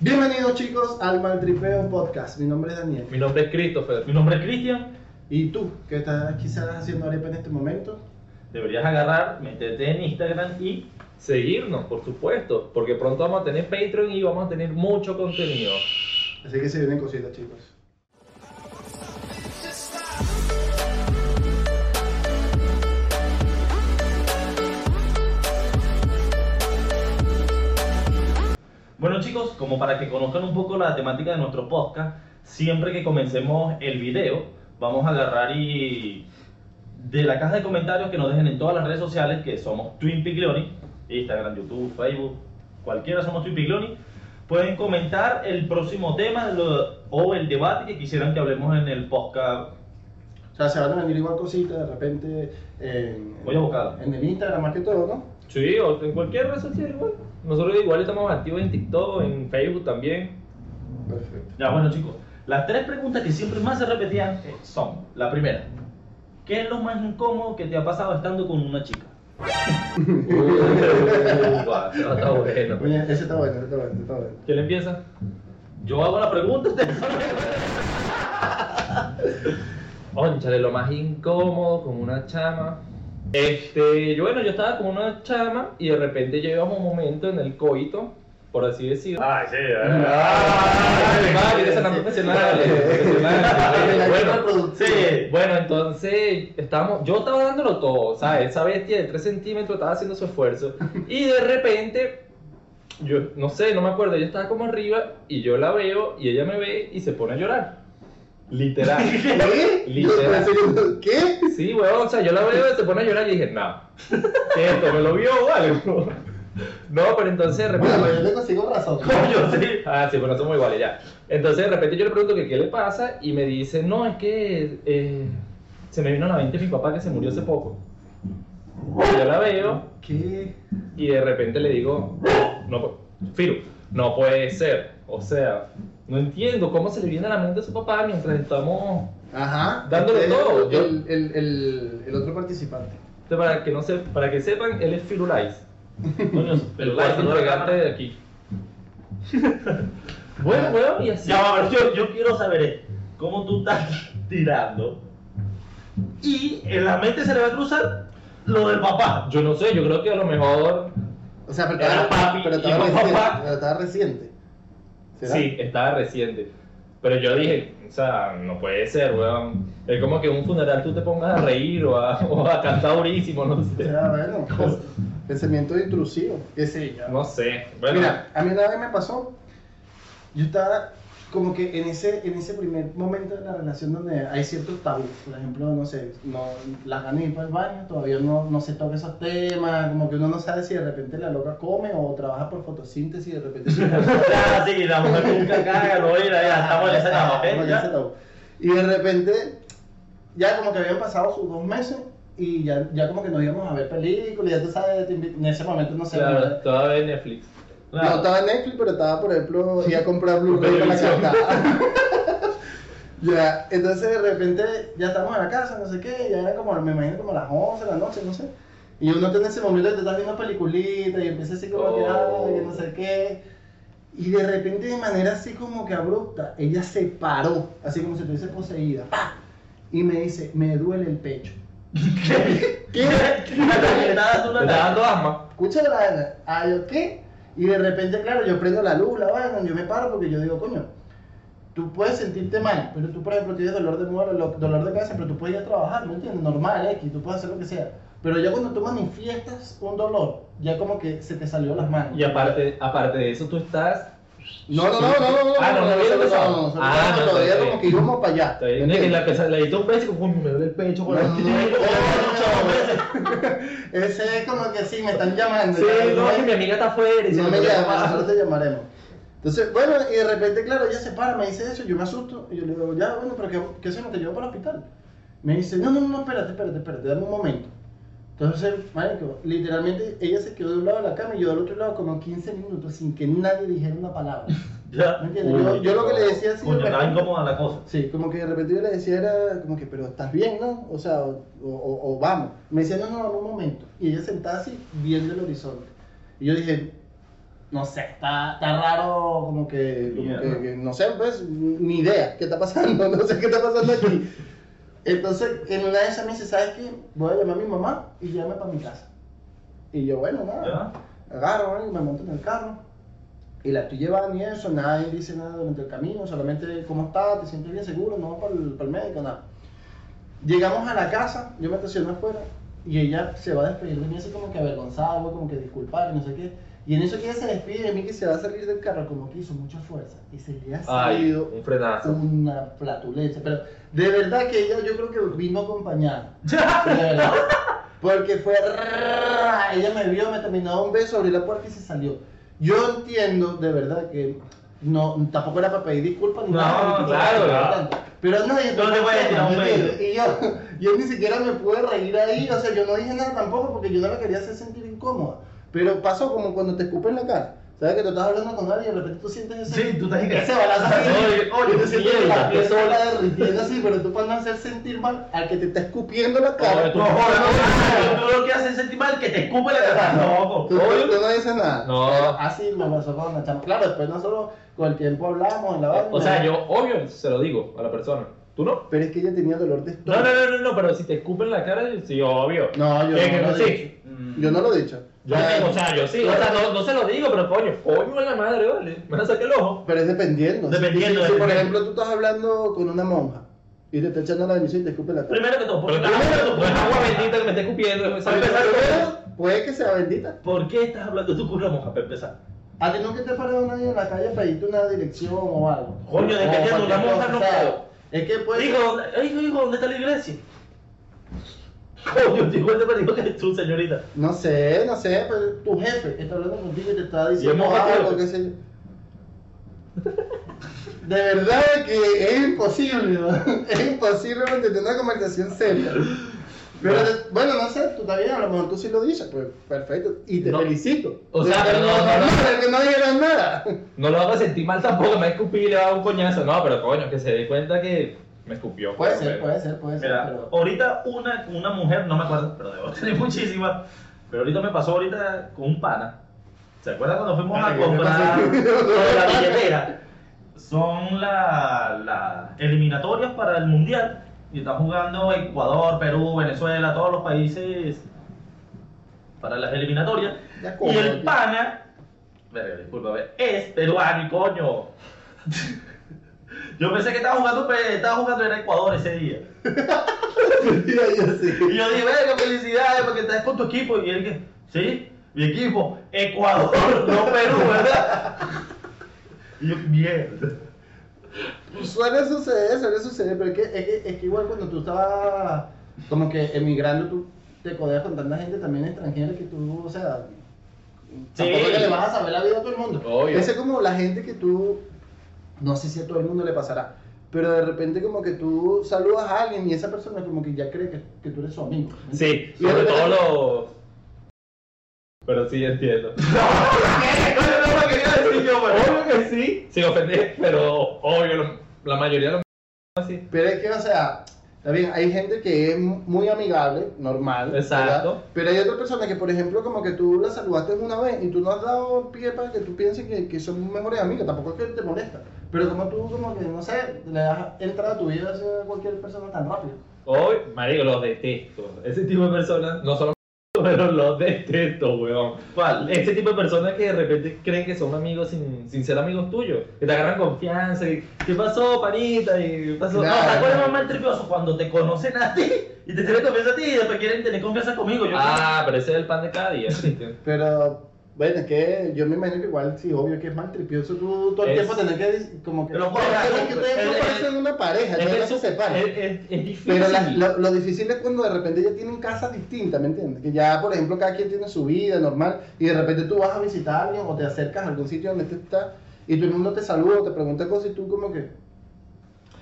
Bienvenidos chicos al Maltripeo Podcast. Mi nombre es Daniel. Mi nombre es Christopher. Mi nombre es Cristian. ¿Y tú, qué estás quizás haciendo arepa en este momento? Deberías agarrar, meterte en Instagram y Seguirnos, por supuesto, porque pronto vamos a tener Patreon y vamos a tener mucho contenido. Así que se vienen cositas chicos. Chicos, como para que conozcan un poco la temática de nuestro podcast, siempre que comencemos el video, vamos a agarrar y de la caja de comentarios que nos dejen en todas las redes sociales, que somos Twin Piglioni, Instagram, YouTube, Facebook, cualquiera somos Twin Piglioni, pueden comentar el próximo tema lo- o el debate que quisieran que hablemos en el podcast. O sea, se van a venir igual cositas de repente en, Voy abocado. en el Instagram más que todo, ¿no? Sí, o en cualquier red social igual. Nosotros igual estamos activos en TikTok, en Facebook también. Perfecto. Ya, bueno chicos, las tres preguntas que siempre más se repetían eh, son, la primera, ¿qué es lo más incómodo que te ha pasado estando con una chica? Uh, eso está bueno. Ese está bueno, ese está bueno, ese está bueno. ¿Quién empieza? Yo hago la pregunta, Ónchale, lo más incómodo con una chama. Este, yo bueno, yo estaba con una chama y de repente llegamos un momento en el coito, por así decirlo. Ay, sí. Bueno. Bueno, entonces estábamos, yo estaba dándolo todo, ¿sabes? Esa bestia de 3 centímetros estaba haciendo su esfuerzo. Y de repente, yo no sé, no me acuerdo, ella estaba como arriba y yo la veo y ella me ve y se pone a llorar. Literal. ¿Qué? Literal. ¿Qué? Sí, weón, o sea, yo la veo y se pone a llorar y dije, no. ¿Qué es esto? ¿Me lo vio o algo? No, pero entonces de repente. Bueno, yo le consigo razón. Coño, sí. Ah, sí, pero no somos iguales ya. Entonces de repente yo le pregunto que qué le pasa y me dice, no, es que eh, se me vino a la mente mi papá que se murió hace poco. Y yo la veo ¿Qué? y de repente le digo, no, pu- Firu, no puede ser. O sea, no entiendo cómo se le viene a la mente a su papá mientras estamos... Ajá. Es todo, El, el, el, el otro participante. Entonces, para que, no se, para que sepan, él es Firulais. Coño, El pero cuarto integrante de aquí. bueno, weón, y así. Ya, ver, yo, yo quiero saber es, cómo tú estás tirando y en la mente se le va a cruzar lo del papá. Yo no sé, yo creo que a lo mejor O sea, pero estaba, papi pero estaba reciente. papá. Pero estaba reciente. ¿Será? Sí, estaba reciente. Pero yo dije, o sea, no puede ser, weón. Es como que en un funeral tú te pongas a reír o a, o a cantar durísimo, no sé. sea, bueno, pues, pensamiento intrusivo. ¿Qué sé yo? No sé. Bueno, Mira, a mí una vez me pasó, yo estaba como que en ese, en ese primer momento de la relación donde hay ciertos tabús, por ejemplo, no sé, no, las ganas de ir para el baño, todavía no, no se toca esos temas, como que uno no sabe si de repente la loca come o trabaja por fotosíntesis y de repente Ya, sí, la mujer nunca caga, no era, ya estamos en esa Ah, ¿eh? tabú. Y de repente, ya como que habían pasado sus dos meses y ya, ya como que nos íbamos a ver películas, ya tú sabes, en ese momento no sé. claro, todavía en Netflix. No, Claro. estaba en Netflix, pero estaba, por ejemplo, iba a comprar Blu-ray para la casa. ya, entonces de repente ya estamos en la casa, no sé qué, ya era como, me imagino como las 11 de la noche, no sé. Y uno tiene ese momento de estás viendo peliculitas y empieza así como Oh. ay, que no sé qué. Y de repente, de manera así como que abrupta, ella se paró, así como si estuviese poseída, ¡pa! Y me dice, me duele el pecho. ¿Qué? Una cachetada, tú Te una está dando asma. escucha la vaina, ah, yo qué, y de repente, claro, yo prendo la luz, la vaina, yo me paro porque yo digo, coño, tú puedes sentirte mal, pero tú, por ejemplo, tienes dolor de muela, lo- dolor de cabeza, pero tú puedes ir a trabajar, ¿me entiendes? Normal, X, tú puedes hacer lo que sea. Pero ya cuando tú manifiestas un dolor, ya como que se te salió las manos. Y aparte, aparte de eso, tú estás. No, no, no, no, no, no, Ah, no, no había no, empezado. no, no, no, Ah, no, todavía como que íbamos para allá. Está bien, ¿me y la editó un beso y como, "Coño, me duele el pecho por No, no, no, Oh, Ese es como que sí, me están llamando. Sí, no, ¿no? que mi amiga está afuera No me llamar. nosotros te llamaremos. Entonces, bueno, y de repente, claro, ella se para, me dice eso, yo me asusto, y yo le digo, ya, bueno, pero ¿qué, qué hacemos? Te llevo para el hospital. Me dice, no, no, no, espérate, espérate, espérate, dame un momento. Entonces, marico, literalmente ella se quedó de un lado de la cama y yo del otro lado como 15 minutos sin que nadie dijera una palabra. Ya. ¿Me entiendes? Yo, yo lo que le decía así. Coño, estaba incómoda la cosa. Sí, como que de repente yo le decía era como que, pero estás bien, ¿no? O sea, o, o- o vamos. Me decía, no, no, no, un momento. Y ella sentada así, viendo el horizonte. Y yo dije, no sé, está, está raro, como que, como Mierda. que, que no sé, pues, ni idea qué está pasando, no sé qué está pasando aquí. Entonces, en una de esas me dice, ¿sabes qué? Voy a llamar a mi mamá y llame para mi casa. Y yo, bueno, nada, agarro, ¿no? y me monto en el carro. Y la estoy llevando y eso, nadie dice nada durante el camino, solamente cómo está, te sientes bien seguro, no vas para el, para el médico, nada. Llegamos a la casa, yo me estacioné afuera y ella se va a despedir de mí así como que avergonzada, como que disculpar, no sé qué. Y en eso que ella se despide de mí, que se va a salir del carro, como que hizo mucha fuerza. Y se le ha Ay, salido un frenazo. una flatulencia. Pero de verdad que ella yo creo que vino acompañada. De verdad. Porque fue... Ella me vio, me terminó un beso, abrió la puerta y se salió. Yo entiendo de verdad que no, tampoco era para pedir disculpas ni No, nada. claro, claro. Pero nadie No te voy a tirar un. Y yo, yo ni siquiera me pude reír ahí, o sea, yo no dije nada tampoco porque yo no la quería hacer sentir incómoda. Pero pasó como cuando te escupen la cara. ¿Sabes que tú estás hablando con alguien y de repente tú sientes ese, Sí, tú estás ese balazo así? Oye, oye, tú sientes la piel soy- derritiendo así, pero tú para no hacer sentir mal al que te está escupiendo la cara. No jodas, no, tú lo que haces es sentir mal que te escupe la cara. No, Tú, tú- no dices nada. No. Así me pasó con una chama. Claro, después nosotros con el tiempo hablamos en la vaina. O sea, yo obvio se lo digo a la persona. ¿Tú no? Pero es que ella tenía dolor de estómago. no, no, no, no, pero si te escupen la cara, sí, obvio. No, yo ¿Qué, no lo he dicho. Yo no lo he dicho. Yo, o sea, yo sí, o sea, no, no se lo digo, pero coño, coño en la madre, vale. Me van a sacar el ojo. Pero es dependiendo. Dependiendo, Si, si, por dependiendo. ejemplo tú estás hablando con una monja y te está echando la bendición y te escupe la cara. Primero que todo, ¿por primero, es tú- agua bendita que me esté escupiendo. Pero puede que sea bendita. ¿Por qué estás hablando tú con una monja para empezar? ¿A ti nunca te ha parado nadie en la calle a pedirte una dirección o algo? Coño, dependiendo, una monja no puedo. Es que puede Hijo, ¿dónde- hijo, hijo, ¿dónde está la iglesia? Coño, dijo que tú, señorita. No sé, no sé, pero tu jefe está hablando contigo y te está Y diciendo batido. algo, qué sé yo. De verdad que es imposible, ¿no? es imposible mantener una conversación seria. Pero bueno, no sé, tú también, a lo mejor tú sí lo dices, pues perfecto, y te No. felicito. O sea, pero no, no, que no dijeron nada. No lo hago sentir mal tampoco, me va a escupir y le va a dar un coñazo. No, pero coño, que se dé cuenta que me escupió. Puede ser, puede ser, puede ser, Mira, pero... ahorita una, una mujer, no me acuerdo, pero debo tener muchísimas. Pero ahorita me pasó ahorita con un pana. ¿Se acuerdan cuando fuimos a Ay, ¿qué te comprar la billetera? Son las la eliminatorias para el mundial. Y están jugando Ecuador, Perú, Venezuela, todos los países para las eliminatorias. Y el pana, discúlpame, es peruano y coño. Yo pensé que estaba jugando, pe- estaba jugando en Ecuador ese día. Yo sí. Y yo dije, venga, felicidades porque estás con tu equipo. Y él que, sí, mi equipo, Ecuador, no Perú, ¿verdad? Y yo, mierda. Suele suceder, suele suceder, pero es que, es que, es que igual cuando tú estabas como que emigrando, tú te codeas con tanta gente también extranjera que tú, o sea, tampoco es que le vas a saber la vida a todo el mundo. Obvio. Ese es como la gente que tú, no sé si a todo el mundo le pasará, pero de repente como que tú saludas a alguien y esa persona como que ya cree que, que tú eres su amigo. ¿me Sí? Y sobre todo los. Pero sí entiendo. No, no lo quería decir yo, pero. Obvio que sí. Sin ofender, pero obvio, lo- la mayoría de los así. Pero es que, o sea, está bien, hay gente que es muy amigable, normal. Exacto. ¿verdad? Pero hay otras personas que, por ejemplo, como que tú la saludaste una vez y tú no has dado pie para que tú pienses que, que son mejores amigos, tampoco es que te molesta. Pero como tú, como que, no sé, le das entrada a tu vida a cualquier persona tan rápido. Hoy, marico, los detesto. Ese tipo de personas, no solo pero los detesto, weón. ¿Cuál? Ese tipo de personas que de repente creen que son amigos sin, sin ser amigos tuyos. Que te agarran confianza y, ¿qué pasó, panita? Y ¿qué pasó? Claro. No, ¿te acuerdas más mal tripioso? Cuando te conocen a ti y te tienen confianza a ti y después quieren tener confianza conmigo. Yo Ah, pero ese es el pan de cada día. Pero, bueno, es que yo me imagino que igual, sí, obvio que es mal tripioso tú todo el Es- tiempo tener que, como que... Pero, es que ustedes no parecen una pareja, Es ya no se separan. es, es- difícil. Pero la- lo, lo difícil es cuando de repente ya tienen casas distintas, ¿me entiendes? Que ya, por ejemplo, cada quien tiene su vida normal y de repente tú vas a visitar a alguien o te acercas a algún sitio donde tú estás y todo el mundo te saluda o te pregunta cosas y tú como que...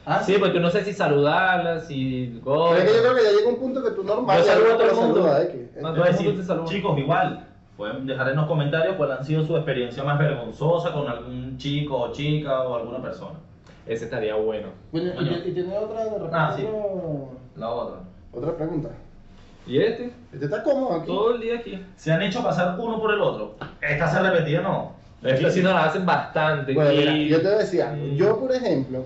Ah, Sí, porque no sé si saludarla, si... Pero es que yo creo que ya llega un punto que tú normal... Yo saludo a no todo el mundo. saludas, ¿eh? El mundo decir, saluda. chicos, igual, pueden dejar en los comentarios cuál ha sido su experiencia más vergonzosa con algún chico o chica o alguna persona. Ese estaría bueno. Bueno, y, y tiene otra, de repente, Ah, sí. La otra. otra pregunta. ¿Y este? Este está cómodo aquí. Todo el día aquí. ¿Se han hecho pasar uno por el otro? Esta se repetía, no. Estas sí nos las hacen bastante. Bueno, y- mira, yo te decía, Mm. yo por ejemplo,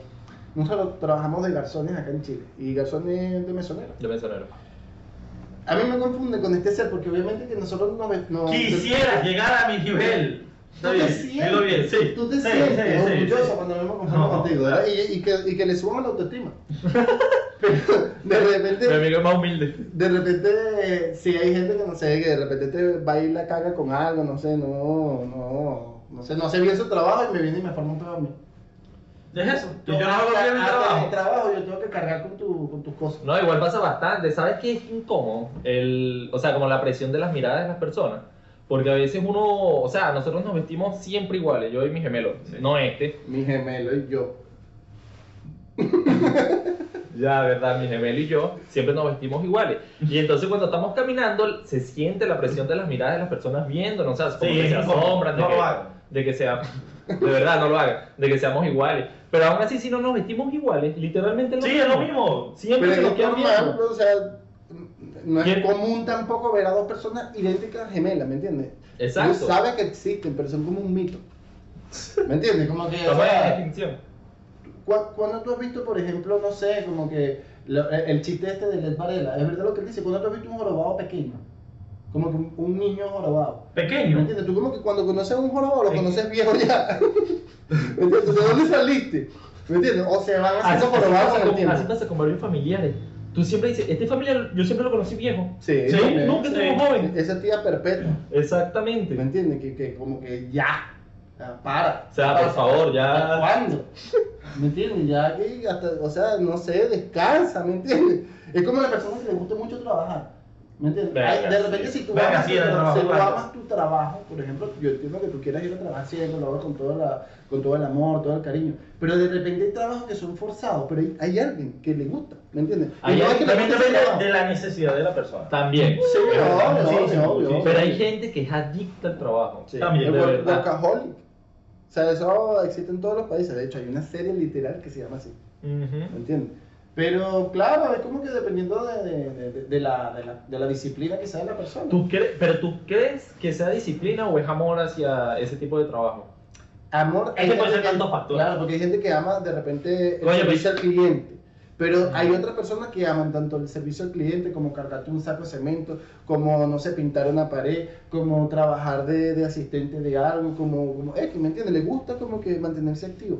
nosotros trabajamos de garzones acá en Chile y garzones de mesonero. De mesonero. A mí me confunde con este ser porque obviamente que nosotros no... no Quisiera llegar a mi nivel. Tú Está te bien, sientes, dilo bien, sí. tú te Sí, sientes sí, sí, orgulloso sí. cuando me confundo No, contigo, ¿verdad? Y, y que, y que le subamos la autoestima. Pero de Mi repente, amigo es más humilde. de repente, si hay gente que no sé, que de repente te va a ir la caga con algo, no sé, no, no, no sé, no sé bien su trabajo y me viene y me forma un pedo a mí. Es eso. yo no hago bien hasta trabajo. mi trabajo yo tengo que cargar con, tu, con tus cosas. No, igual pasa bastante. ¿Sabes qué es incómodo? El, o sea, como la presión de las miradas de las personas. Porque a veces uno, o sea, nosotros nos vestimos siempre iguales, yo y mi gemelo, Sí. no este. Mi gemelo y yo. Ya, verdad, mi gemelo y yo siempre nos vestimos iguales. Y entonces cuando estamos caminando se siente la presión de las miradas de las personas viéndonos, o sea, como Sí, que se asombran de No que, lo hagan. De que sea, de verdad, no lo hagan, de que seamos iguales. Pero aún así si no nos vestimos iguales, literalmente Sí, es lo mismo. Siempre Pero se es nos que queda normal, o sea, no es ¿Quién? común tampoco ver a dos personas idénticas gemelas, ¿me entiendes? Exacto. Tú sabes que existen, pero son como un mito. ¿Me entiendes? Como que, o sea, distinción. cu- cuando tú has visto, por ejemplo, no sé, como que lo- el el chiste este de Led Varela, es verdad lo que él dice, cuando tú has visto un jorobado pequeño, como que un, un niño jorobado. ¿Me Pequeño. entiendes? Tú como que cuando conoces a un jorobado lo conoces viejo ya. ¿Me entiendes? ¿De dónde saliste? ¿Me entiendes? O se van haciendo jorobados con el tiempo. así pasa con varios familiares. Tú siempre dices, este familiar yo siempre lo conocí viejo. Sí, Sí, ¿me- Nunca sí. estuvo joven. Esa tía perpetua. Exactamente. ¿Me entiendes? Que, que como que ya. ya, para. O sea, por favor, ya- ¿Hasta cuándo? ¿Me entiendes? Ya que hasta, o sea, no sé, descansa, ¿me entiendes? Es como la persona que le gusta mucho trabajar. ¿Me entiendes? Venga, Ay, de repente, si tú, Venga, amas, sí, tu, trabajo, si tú amas tu trabajo, por ejemplo, yo entiendo que tú quieras ir a trabajar siempre, lo hagas con, toda la, con todo el amor, todo el cariño. Pero de repente hay trabajos que son forzados, pero hay, hay alguien que le gusta, ¿me entiendes? Hay Y no es alguien que También depende de la necesidad de la persona. También. Sí, Sí, obvio, sí, obvio, sí. Pero hay gente que es adicta al trabajo. Sí, También, el workaholic. O sea, eso existe en todos los países. De hecho, hay una serie literal que se llama así. ¿Me entiendes? Pero claro, es como que dependiendo de, de, de- de la, de, la, de la disciplina que sea la persona. ¿Tú pero tú crees que sea disciplina o es amor hacia ese tipo de trabajo? Amor, Es que puede ser tantos factores. Claro, porque hay gente que ama de repente el Coño, servicio al cliente. Pero hay otras personas que aman tanto el servicio al cliente como cargarte un saco de cemento, como, no sé, pintar una pared, como trabajar de, de asistente de algo, como, como es que, ¿me entiendes? Le gusta como que mantenerse activo.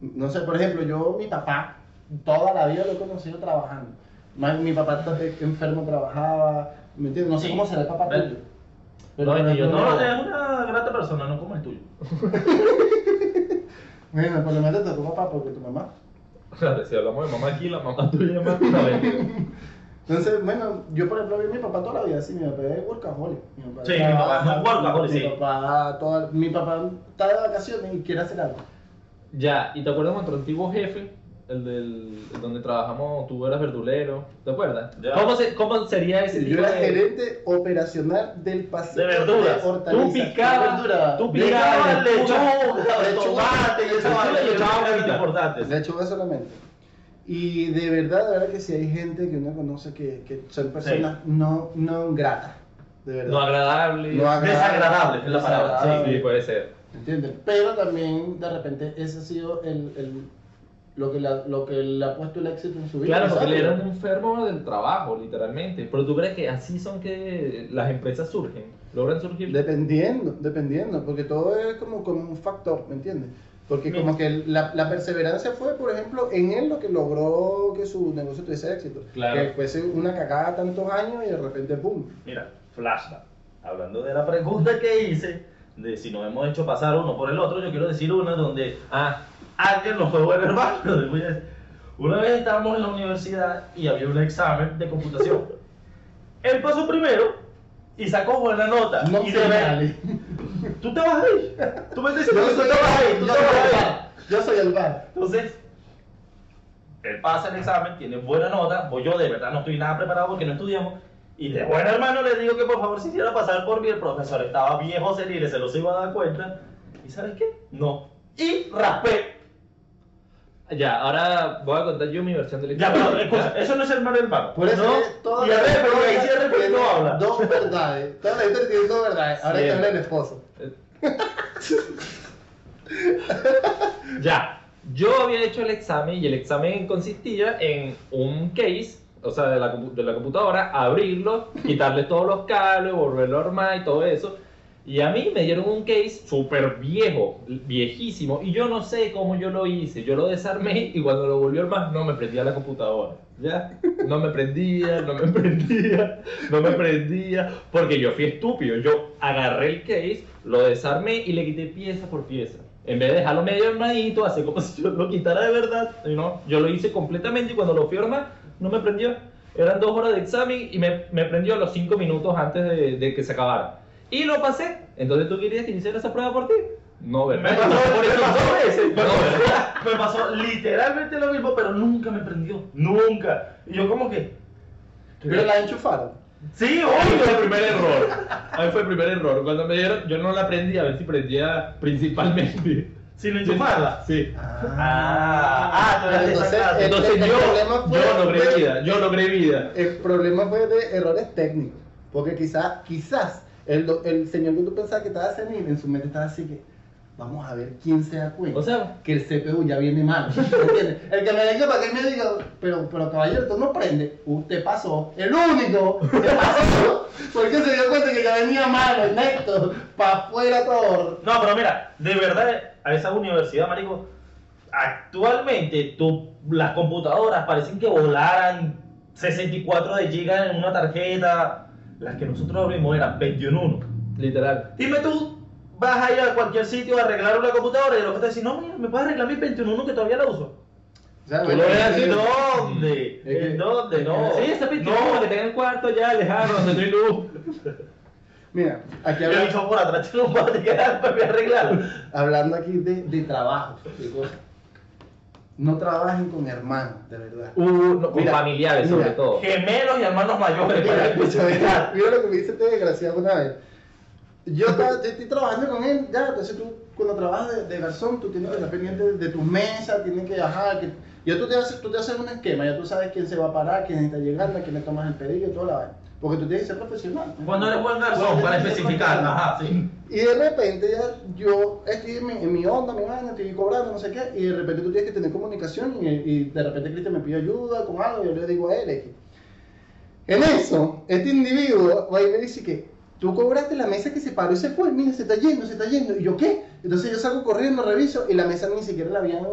No sé, por ejemplo, yo, mi papá, toda la vida lo he conocido trabajando. Mi papá enfermo, trabajaba, ¿me entiendes? No sé Sí. cómo será el papá Ven. tuyo. No, por ni yo No, no, es una grata persona, no como el tuyo. Bueno, por lo menos te tu papá porque tu mamá. Claro, si hablamos de mamá aquí, la mamá tuya es más. Entonces, bueno, yo por ejemplo vi a mi papá toda la vida así, mi papá es workaholic. Mi papá Sí, mi papá es muy workaholic, mi sí. Papá, toda- mi papá está de vacaciones y quiere hacer algo. Ya, ¿y te acuerdas de nuestro antiguo jefe? El del el donde trabajamos, tú eras verdulero, ¿te acuerdas? Ya. ¿Cómo, se- ¿Cómo sería ese Yo tipo era de...? gerente operacional del pasillo De verduras. hortalizas. Tú picabas, De verdura. tú De picabas lechuga, lechuga, lechuga, tomate y lechuga, es solamente. Y de verdad, de verdad que sí hay gente que uno conoce que, que son personas no, no gratas. De verdad. No agradable. No agradables. Desagradable es la palabra, Sí, sí, puede ser. ¿Entiendes? Pero también de repente ese ha sido el, el- lo, que la- lo que le ha puesto el éxito en su vida. Claro, porque ¿sabes? él era un enfermo del trabajo, literalmente. Pero tú crees que así son que las empresas surgen, logran surgir. Dependiendo, dependiendo, porque todo es como, como un factor, ¿me entiendes? Porque Mira. como que la, la perseverancia fue, por ejemplo, en él lo que logró que su negocio tuviese éxito. Claro. Que fuese una cagada tantos años y de repente ¡boom! Mira, flashback. Hablando de la pregunta que hice, de si nos hemos hecho pasar uno por el otro, yo quiero decir una donde Ah, alguien nos fue buen hermano. Voy. Una vez estábamos en la universidad y había un examen de computación. Él pasó primero y sacó buena nota. No y ver- vale. Tú te vas ahí. Tú me dices, Yo tú soy te vas ahí, tú yo te soy vas el ahí. bar. Yo soy el bar. Entonces, él pasa el examen, tiene buena nota, pues yo de verdad no estoy nada preparado porque no estudiamos. Y de buen hermano le digo que por favor se hiciera pasar por mí. El profesor estaba viejo senil, se los iba a dar cuenta. ¿Y sabes qué? No. Y raspé. Ya, ahora voy a contar yo mi versión de la Ya, historia. pero escucha, eso no es el mal del pan. Por eso ¿no? es toda y a ver, pero ahí historia porque tiene no habla. Dos verdades. Toda la gente tiene dos verdades. Ahora hay que hablar del esposo. Ya, yo había hecho el examen y el examen consistía en un case, o sea, de la, compu- de la computadora, abrirlo, quitarle todos los cables, volverlo a armar y todo eso. Y a mí me dieron un case súper viejo, viejísimo, y yo no sé cómo yo lo hice. Yo lo desarmé y cuando lo volví a armar no me prendía la computadora. ¿Ya? No me prendía, no me prendía, no me prendía, porque yo fui estúpido. Yo agarré el case, lo desarmé y le quité pieza por pieza. En vez de dejarlo medio armadito, así como si yo lo quitara de verdad, no, yo lo hice completamente y cuando lo fui a armar, no me prendió. Eran dos horas de examen y me, me prendió a los cinco minutos antes de, de que se acabara. Y lo pasé. Entonces tú querías que hiciera esa prueba por ti. No, ¿verdad? Me pasó, por eso me pasó, dos veces. me No, pasó- ¿verdad? me pasó literalmente lo mismo, pero nunca me prendió. Nunca. Y yo como que... Pero la enchufaron. Sí, Ahí fue el primer error. Ahí fue el primer error. Cuando me dieron, yo no la prendí a ver si prendía principalmente. Sin enchufarla. Sí. Ah, ah, esa Entonces, el- Entonces el yo, problema fue- yo logré vida, yo logré vida. El problema fue de errores técnicos. Porque quizás, quizás, el, do- el señor que tú pensabas que estaba senil, en su mente estaba así que, vamos a ver quién se da cuenta. O sea, que el CPU ya viene mal. ¿Entiendes? El que me diga para que me diga, pero, pero caballero, tú no prende. Usted pasó. El único que pasó. Porque se dio cuenta que ya venía mal, el necto, para afuera todo. No, pero mira, de verdad, a esa universidad, marico, actualmente tú, las computadoras parecen que volaran 64 de gigas en una tarjeta. Las que nosotros abrimos eran 21. literal. Dime tú, vas a ir a cualquier sitio a arreglar una computadora y lo que te dicen, no, mira, me puedes arreglar mi 21 que todavía la uso. O sea, Tú bueno, lo ves es así, que- ¿En dónde? Que- ¿En dónde? No. que- Sí, ese pintura que tenga el cuarto ya lejano, donde no hay luz. Mira, aquí Yo he habla- dicho por atrás, tiene un bote que dar para arreglarlo. hablando aquí de, de trabajos, de cosas. No trabajen con hermanos, de verdad. Uh, no, con Mira, familiares mira, sobre todo. Gemelos y hermanos mayores para Mira, especificar. mira lo que me dice este desgraciado una vez. Yo, estaba- yo estoy trabajando con él, ya, entonces tú, cuando trabajas de, de garzón, tú tienes que estar pendiente de, de tus mesas, tienes que, ajá, que, ya tú te, haces, tú te haces un esquema, ya tú sabes quién se va a parar, quién está llegando, a quién le tomas el pedido y toda la vaina. Porque tú tienes que ser profesional. Cuando eres buen garzón, para que ser especificar, profesional. ajá, sí. Y de repente ya yo estoy en mi, en mi onda, mi vaina, estoy cobrando, no sé qué, y de repente tú tienes que tener comunicación y, y de repente Cristian me pide ayuda con algo, y yo le digo a él. En eso, este individuo va y me dice que tú cobraste la mesa que se paró y se fue, mira, se está yendo, se está yendo, y yo qué? Entonces yo salgo corriendo, reviso, y la mesa ni siquiera la habían,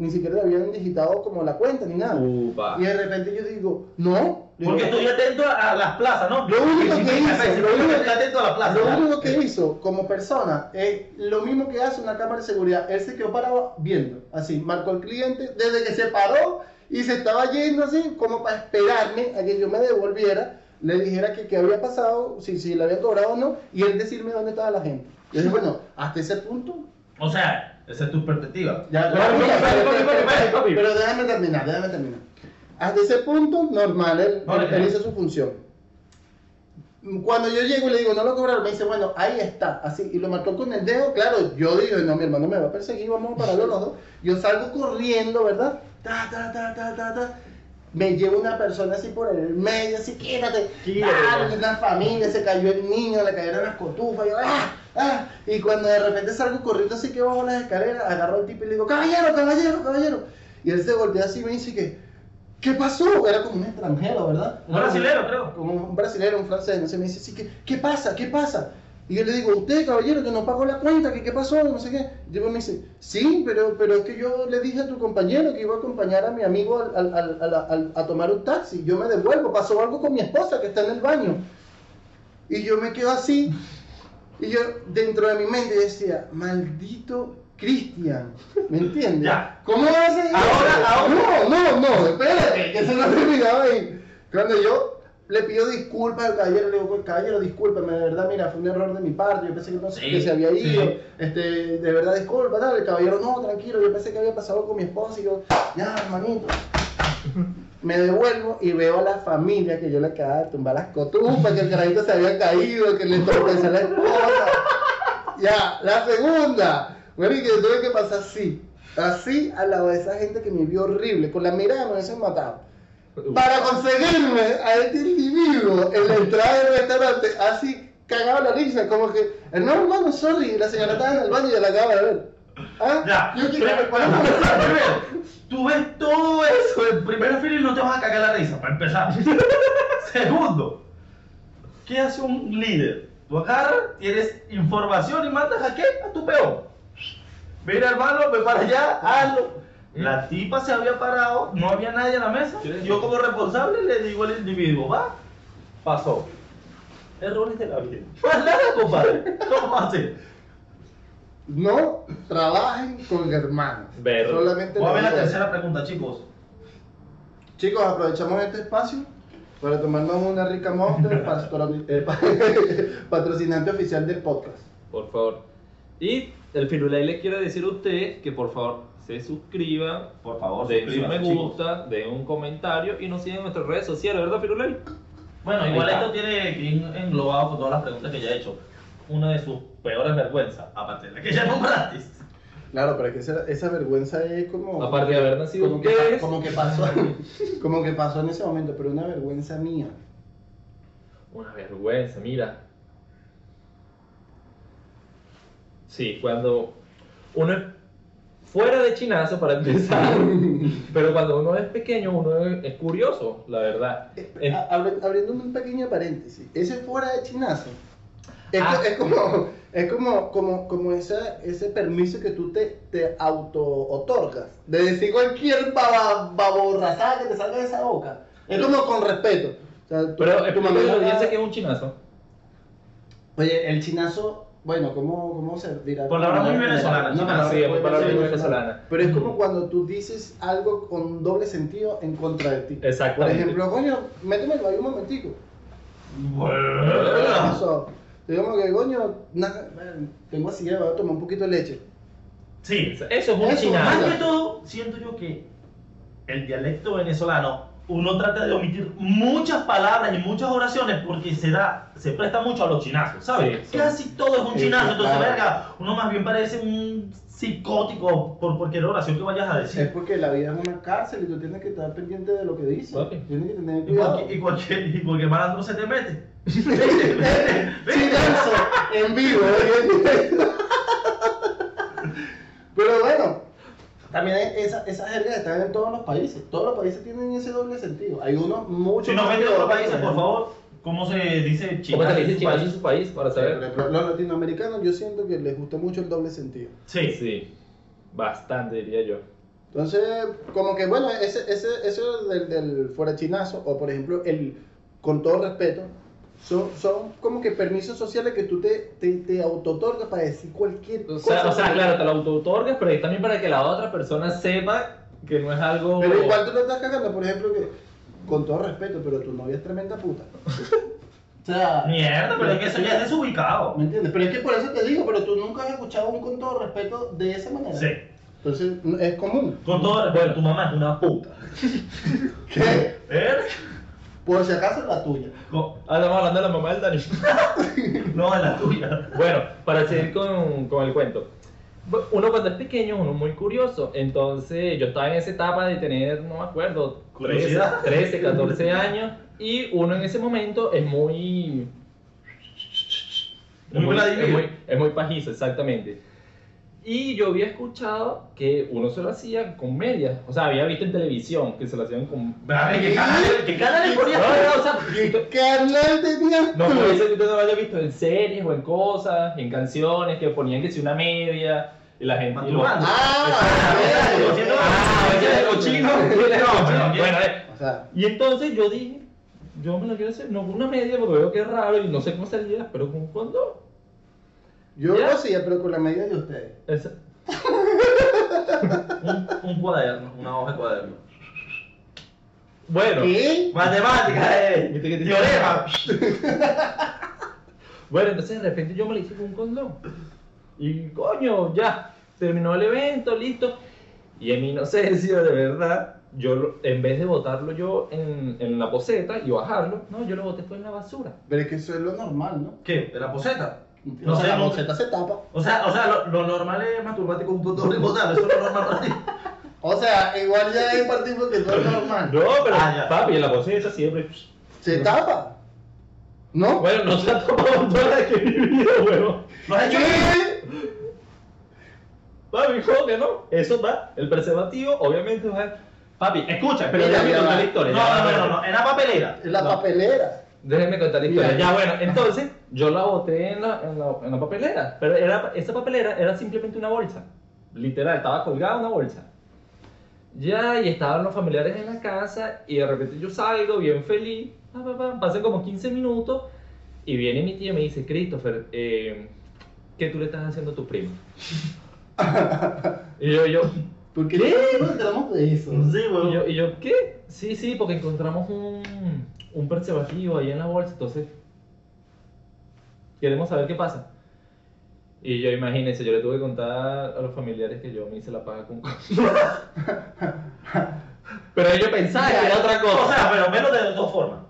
ni siquiera le habían digitado como la cuenta ni nada. Upa. Y de repente yo digo, no. Porque estoy atento a, las plazas, ¿no? Lo único que hizo, lo único estoy atento a la plaza. Lo ¿ya? único que hizo como persona es lo mismo que hace una cámara de seguridad. Él se quedó parado viendo, así, marcó al cliente desde que se paró y se estaba yendo así, como para esperarme a que yo me devolviera, le dijera que qué había pasado, si, si le había cobrado o no, y él decirme dónde estaba la gente. Yo dije, bueno, hasta ese punto. O sea, esa es tu perspectiva. Ya, pero- no, pero- no. pero déjame terminar, déjame terminar. Hasta ese punto, normal, él, No, él- él hizo su función. Cuando yo llego y le digo, no lo cobraron, me dice, bueno, ahí está, así, y lo marcó con el dedo, claro, yo digo, no, mi hermano me va a perseguir, vamos a pararlo los dos. Yo salgo corriendo, ¿verdad? Ta, ta, ta, ta, ta, ta. Me lleva una persona así por el medio, así, quédate. Quítate. Ah, una familia, se cayó el niño, le cayeron las cotufas, yo, ¡ah! ¡ah! Y cuando de repente salgo corriendo así que bajo las escaleras, agarro al tipo y le digo, caballero, caballero, caballero. Y él se voltea así y me dice que, ¿qué pasó? Era como un extranjero, ¿verdad? Un brasilero, creo. Como un brasilero, un francés. Entonces me dice, sí, ¿qué, ¿qué pasa? ¿Qué pasa? Y yo le digo, usted, caballero, que no pagó la cuenta, que qué pasó, no sé qué. Y me dice, sí, pero, pero es que yo le dije a tu compañero que iba a acompañar a mi amigo al- al- al- a tomar un taxi. Yo me devuelvo, pasó algo con mi esposa que está en el baño. Y yo me quedo así. Y yo, dentro de mi mente, decía, maldito Cristian. ¿Me entiendes? Ya. ¿Cómo hace Ahora, ahora. No, no, no, espérate, que eso no terminaba ahí. Cuando yo le pido disculpas al caballero, le digo, caballero, discúlpame, de verdad, mira, fue un error de mi parte, yo pensé que, no, Sí, que se había ido, sí. este, de verdad, disculpa, tal, el caballero, no, tranquilo, yo pensé que había pasado con mi esposa, y yo, ya, hermanito. Me devuelvo y veo a la familia que yo le acababa de tumbar las cotufas, que el carajito se había caído, que le tropezó a la esposa. Ya, la segunda. Bueno, y que tuve que pasar así, así al lado de esa gente que me vio horrible, con la mirada me hubiesen matado. Para conseguirme a este individuo en la entrada del restaurante, así cagado la risa, como que, no hermano, sorry, la señora estaba en el baño y ya la acaba de ver. ¿Ah? Ya, Yo quiero tú ves todo eso en primera fila y no te vas a cagar la risa, para empezar. Segundo, ¿qué hace un líder? Tú agarras, tienes información y mandas a qué? A tu peón. Mira, hermano, ve para allá, hazlo. La tipa se había parado, no había nadie en la mesa. ¿Quieres Yo como responsable le digo al individuo, va, pasó. Errores de la vida. Pues nada, compadre. ¿Cómo ser? No trabajen con hermanos. Ver. Solamente Voy a ver la tercera pregunta, chicos. Chicos, aprovechamos este espacio para tomarnos una rica monster, pastroni- eh, pa- patrocinante oficial del podcast. Por favor. Y el Firulay le quiere decir a ustedes que por favor se suscriban, Por favor, den suscríbanse, me gusta, den un comentario y nos sigan en nuestras redes sociales, ¿verdad, Firulay? Bueno, Ahí igual está. esto tiene englobado con todas las preguntas que ya he hecho. Una de sus peores vergüenzas, aparte de la que ya nombraste. Claro, pero es que esa, esa vergüenza es como. Aparte de haber nacido como que, como que pasó. como que pasó en ese momento, pero una vergüenza mía. Una vergüenza, mira. Sí, cuando uno es fuera de chinazo para empezar, pero cuando uno es pequeño uno es, curioso, la verdad. Abri- abriendo un pequeño paréntesis, ese fuera de chinazo es, Ah. es como, es como, como, como esa, ese permiso que tú te, te auto otorgas de decir cualquier baborrazada que te salga de esa boca. Es como con respeto. O sea, pero tu mamá la audiencia que es un chinazo. Oye, el chinazo, bueno, ¿cómo, cómo se dirá? Palabra muy venezolana, no, palabra Sí, palabra muy venezolana. Pero es como cuando tú dices algo con doble sentido en contra de ti. Por Exactamente. ejemplo, coño, métemelo ahí un momentico. ¿Qué Bueno. pasó? Digamos que, coño, tengo así, voy a tomar un poquito de leche. Sí, Eso es un Eso, más que todo, siento yo que el dialecto venezolano, uno trata de omitir muchas palabras y muchas oraciones porque se da, se presta mucho a los chinazos, ¿sabes? Sí, sí. Casi todo es un Sí, chinazo, sí, entonces, claro. verga, uno más bien parece un psicótico por cualquier oración que vayas a Es decir. porque la vida es una cárcel y tú tienes que estar pendiente de lo que dices. Papi. Tienes que tener Y cuidado. cualquier, y cualquier, y cualquier malandro se te mete. Chinazo en vivo. ¿eh? Pero bueno, también hay esa- esas jergas están en todos los países. Todos los países tienen ese doble sentido. Hay unos mucho Si nos ven de otros países, por favor, ¿cómo se dice ¿Cómo chinazo? se dice país? en su país? Para saber. los latinoamericanos yo siento que les gusta mucho el doble sentido. Sí. Sí, bastante diría yo. Entonces, como que bueno, ese, ese, eso del, del fuera chinazo, o por ejemplo, el con todo respeto, son, son como que permisos sociales que tú te, te, te auto-otorgas para decir cualquier O cosa. sea, o sea, claro, te lo auto-otorgas, pero es también para que la otra persona sepa que no es algo... Pero igual tú lo estás cagando, por ejemplo, que con todo respeto, pero tu novia es tremenda puta. o sea, Mierda, pero es que eso ya es desubicado. ¿me entiendes? Pero es que por eso te digo, pero tú nunca has escuchado un con todo respeto de esa manera. Sí. Entonces, es común. Con todo respeto, tu mamá es una puta. ¿Qué? ¿Eh? Por si acaso la tuya. Ah, estamos hablando de la mamá del Dani. No, es la tuya. Bueno, para seguir con, con el cuento. Uno cuando es pequeño, uno es muy curioso. Entonces, yo estaba en esa etapa de tener, no me acuerdo, 13, Curiosidad. 13 14 años. Y uno en ese momento es muy... Muy es, muy, es, muy, es muy pajizo, exactamente. Y yo había escuchado que uno se lo hacía con medias. O sea, había visto en televisión que se lo hacían con... ¿Qué canal, qué canal le No, ponías? no, no, o sea, ¿Qué tenías no tú? puede ser que usted no lo haya visto en series o en cosas, en canciones que ponían que si una media y la gente... y lo-. Ah, Ah, pero ¿qué? Bueno, O sea, y entonces yo dije, yo me lo quiero hacer, no con una media porque veo que es raro y no sé cómo salía, pero con un condón. Yo ¿Ya? lo hacía, pero con la medida de ustedes. Un, un cuaderno, una hoja de cuaderno. Bueno, ¿Qué? Matemática, eh. ¿Viste que te- Teorema. bueno, entonces de repente yo me lo hice con un condón. Y coño, ya, terminó el evento, listo. Y en mi inocencia, de verdad, yo lo- en vez de botarlo yo en, en la poseta y bajarlo, no, yo lo boté fue en la basura. Pero es que eso es lo normal, ¿no? ¿Qué? ¿De la poseta? No No sé, sé, la no- boceta se tapa. O sea, o sea lo, lo normal es masturbarte con un y botarlo, eso es lo normal para ti. O sea, igual ya hay partido que todo es normal. No, pero Ah, papi, en la poseta siempre. Se tapa. ¿No? Bueno, no se ha tomado toda la que he vivido, huevo. ¿Lo has hecho? ¿Qué? Papi, ¿cómo que no? Eso va, el preservativo obviamente va... Papi, escucha, Pero ya contar va. la No, historia. no, no, espérate. no, no, en la papelera. En la No. papelera. Déjenme contar la historia. Ya, bueno, entonces yo la boté en la, en la, en la papelera. Pero era, esa papelera era simplemente una bolsa. Literal, estaba colgada una bolsa. Ya, y estaban los familiares en la casa. Y de repente yo salgo bien feliz. pa, pa, pa, pasan como 15 minutos. Y viene mi tía y me dice: Christopher, eh, ¿qué tú le estás haciendo a tu primo? y yo, yo, ¿Por qué no nos enteramos de eso? Sí, y yo, y yo, ¿qué? Sí, sí, porque encontramos un, un preservativo ahí en la bolsa, entonces queremos saber qué pasa. Y yo, imagínense, yo le tuve que contar a los familiares que yo me hice la paga con... Pero ellos pensaban que era otra O cosa. sea, pero menos de dos formas.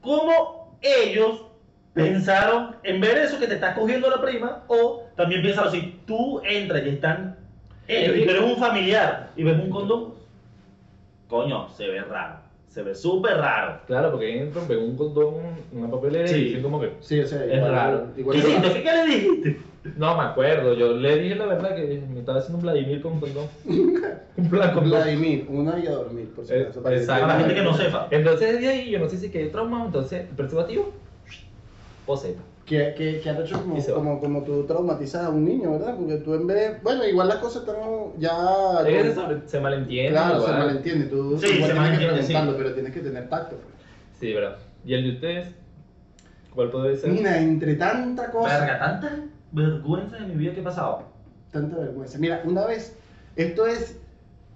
¿Cómo ellos pensaron en ver eso que te estás cogiendo la prima? O también piensan así, tú entras y están ellos, y tú eres un familiar y ves un condón. Coño, se ve raro. Se ve súper raro. Claro, porque entran, ven un condón, una papelera Sí. y dicen como que... Sí, o sea, Es igual- raro. Igual ¿Qué hiciste? ¿Qué le dijiste? No me acuerdo, yo le dije la verdad que me estaba haciendo un Vladimir con un condón. un plan condón. Vladimir, una y a dormir, por si Eh, acaso. para exacto. Para la gente que no sepa. Entonces desde ahí yo no sé si quedé traumado, entonces el preservativo o Z. Que, que, que han hecho como, se como, como tú traumatizas a un niño, ¿verdad? Porque tú en vez. Bueno, igual las cosas están ya. Es que se, se malentiende. claro, se igual. malentiende. Tú Sí, igual se tienes malentiende, que sí. preguntarlo, pero tienes que tener tacto. pues. Sí, verdad. ¿Y el de ustedes? ¿Cuál puede ser? Mira, entre tanta cosa. Verga, tanta vergüenza en mi vida que he pasado. Tanta vergüenza. Mira, una vez, esto es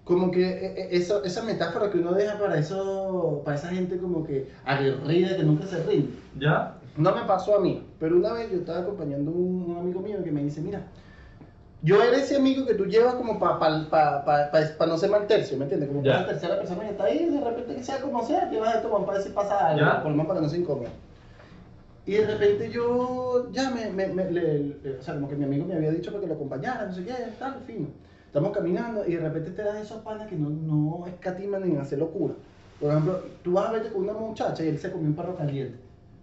como que eh, eh, eso, esa metáfora que uno deja para eso, para esa gente como que aguerrida que nunca se rinde. ¿Ya? No me pasó a mí, pero una vez yo estaba acompañando a un, un amigo mío que me dice, mira, yo era ese amigo que tú llevas como para pa, pa, pa, no ser mal tercio, ¿me entiendes? Como para esa tercera persona que está ahí, de repente que sea como sea, llevas esto para decir pasa algo, Ya. por lo menos para que no sea incómodo. Y de repente yo, ya me, me, me- le- le- o sea, como que mi amigo me había dicho para que lo acompañara, no sé qué, tal, fino. Estamos caminando y de repente te das esos panas que no, no escatiman en hacer locura. Por ejemplo, tú vas a verte con una muchacha y él se comió un perro caliente.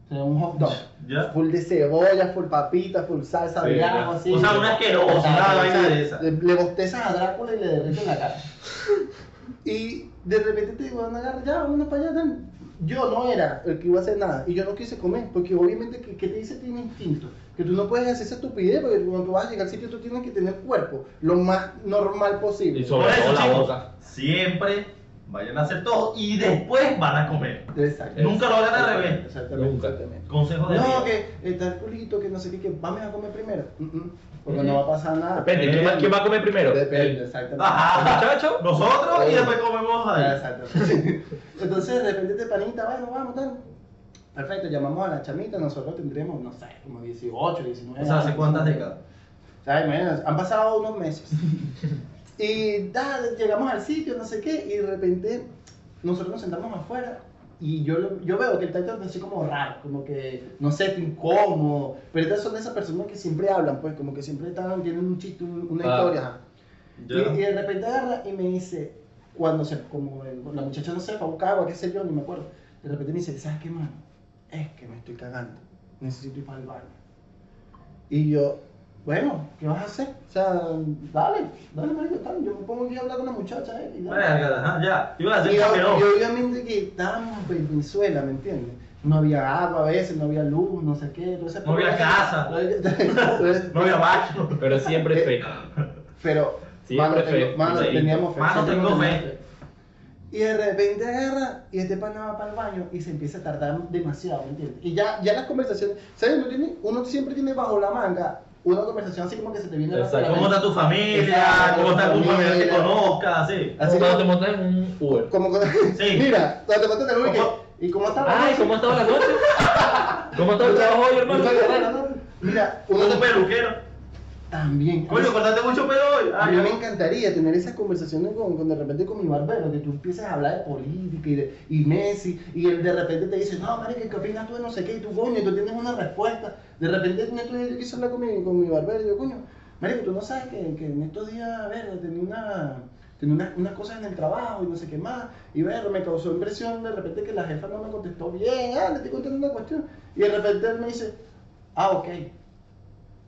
O sea, un hot dog. ¿Ya? Full de cebolla, full papita, full salsa Sí, agua, así. O sea, una asquerosa, vaina de esa. Le, le bostezas a Drácula y le derrites la cara. Y de repente te digo, "Bueno, agarra ya, vámonos para allá. tal". Yo no era el que iba a hacer nada y yo no quise comer, porque obviamente, ¿qué, qué te dice tu instinto? Que tú no puedes hacer esa estupidez, porque cuando tú vas a llegar al sitio tú tienes que tener cuerpo lo más normal posible. Y sobre todo la boca. siempre vayan a hacer todo y después van a comer. Exacto. Nunca lo hagan al revés. Exactamente. Nunca. exactamente. Consejo de No, vida. que está el culito, que no sé qué, que vamos a comer primero. Porque no va a pasar nada. Depende, ¿quién va, quién va a comer primero? Depende, ¿El, exactamente. Ajá. muchacho? Nosotros y después comemos Ah, ahí. Exacto. Entonces de repente te panita, bueno, vamos, tal. Perfecto, llamamos a la chamita, nosotros tendremos, no sé, como 18, 19 O sea, ¿hace años. cuántas décadas? O sea, imagínate, han pasado unos meses. y da, llegamos al sitio, no sé qué, y de repente nosotros nos sentamos afuera y yo, lo- yo veo que el taito es así como raro, como que, no sé, incómodo. Pero estas son de esas personas que siempre hablan, pues, como que siempre están, tienen un chiste, un- una Ah. historia. ajá. Y, y de repente agarra y me dice, cuando se, como el- la muchacha no sé, fue a buscar agua, qué sé yo, ni me acuerdo. De repente me dice, ¿sabes qué, mano? Es que me estoy cagando. Necesito ir para el baño. Y yo, bueno, ¿qué vas a hacer? O sea, dale, dale, marico, tal. Yo me pongo aquí a hablar con la muchacha, eh, y dale. Ya. Iba a Y, decir que no. y obviamente que estábamos en Venezuela, ¿me entiendes? No había agua a veces, no había luz, no sé qué. todo ese No había casa. No había baño. Pero siempre fe. Pero, Siempre mano, fe. tengo- mano, Sí. teníamos fe. Mano, tengo fe. Y de repente agarra y este pana va para el baño y se empieza a tardar demasiado, ¿me entiendes? Y ya, ya las conversaciones, ¿sabes? Uno, tiene- uno siempre tiene bajo la manga una conversación así como que se te viene a la- Exacto. a la ¿Cómo está tu familia? ¿Cómo está tu familia. familia? ¿Te conozca? Así. Cuando te montas en un Uber. como cuando- Sí. Mira, cuando te montas en el Uber, ¿Cómo? que- ¿y cómo está la Ay, noche? ¿cómo ha estado la noche? ¿Cómo ha estado el trabajo hoy, hermano? Mira, uno un peluquero. También. Coño, cortaste mucho pelo hoy. A mí me encantaría tener esas conversaciones con, con de repente con mi barbero, que tú empieces a hablar de política y, de, y Messi, y él de repente te dice, no, marica, ¿qué opinas tú de no sé qué? Y tú, coño, y tú tienes una respuesta. De repente yo quise hablar con mi, con mi barbero, y yo, coño, marica, tú no sabes que, que en estos días, a ver, tenía una... Tenía una- unas cosas en el trabajo y no sé qué más. Y ver, me causó impresión de repente que la jefa no me contestó bien. Ah, le estoy contando una cuestión. Y de repente él me dice, ah, ok.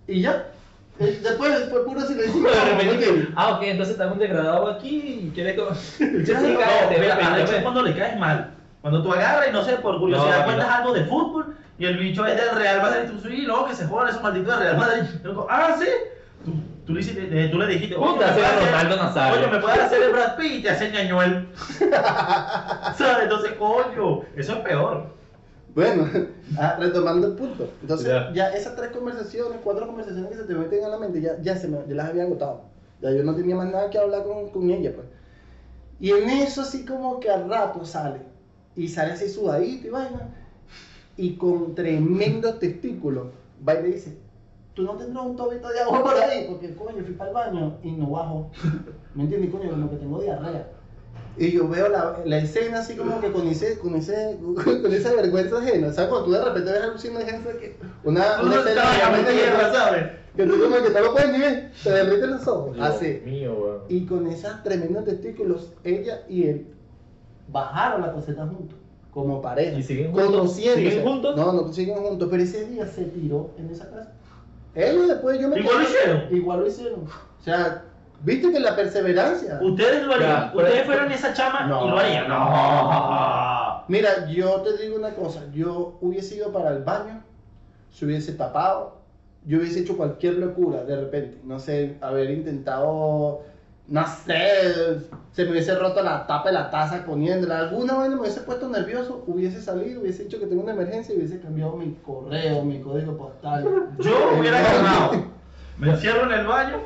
Y ya. Después fue puro silencio. Ah, ok, entonces está un degradado aquí y quiere como. Sí, No, es cuando le caes mal. Cuando tú agarras y no sé, por curiosidad No, cuentas no. algo de fútbol y el bicho es del Real Madrid. Tú sí, no, que se jodan esos malditos del Real Madrid. Ah, sí. Tú, tú, le, hiciste- eh, tú le dijiste, Puta, oye, ¿me ese puedes era hacer- Ronaldo Nazario. Oye, me puedes hacer el Brad Pitt y te hace ñañuel. ¿Sabes? Entonces, coño, eso es peor. Bueno, ah, retomando el punto. Entonces, Ya. ya. esas tres conversaciones, cuatro conversaciones que se te meten a la mente, ya, ya, se me, ya las había agotado. Ya yo no tenía más nada que hablar con, con ella, pues. Y en eso, así como que al rato sale. Y sale así sudadito y vaina. Y con tremendo testículo, va y le dice: Tú no tendrás un tobito de agua por ahí, porque coño, fui para el baño y no bajo. ¿Me entiendes, coño? Como que tengo diarrea. Y yo veo la, la escena así como que con ese, con ese, con esa vergüenza ajena. ¿Sabes? Cuando tú de repente ves gente que. Una, una escena realmente tierra, que, ¿sabes? que tú como que no lo puedes ni ver, te derriten los ojos. Dios Así. mío. Y con esos tremendos testículos, ella y él bajaron la coseta juntos, como pareja. ¿Y siguen juntos? ¿Siguen juntos? No, no siguen juntos, pero ese día se tiró en esa casa. Ellos después yo me Igual lo quedé- hicieron. Igual lo hicieron. O sea, viste que la perseverancia. Ustedes lo harían. Ya, pero- Ustedes fueron esa chama No. y lo harían. No. Mira, yo te digo una cosa, yo hubiese ido para el baño, se hubiese tapado, yo hubiese hecho cualquier locura de repente, no sé, haber intentado, no sé, se me hubiese roto la tapa de la taza poniéndola, alguna vez me hubiese puesto nervioso, hubiese salido, hubiese dicho que tengo una emergencia y hubiese cambiado mi correo, mi código postal. Yo hubiera ganado. Me encierro en el baño,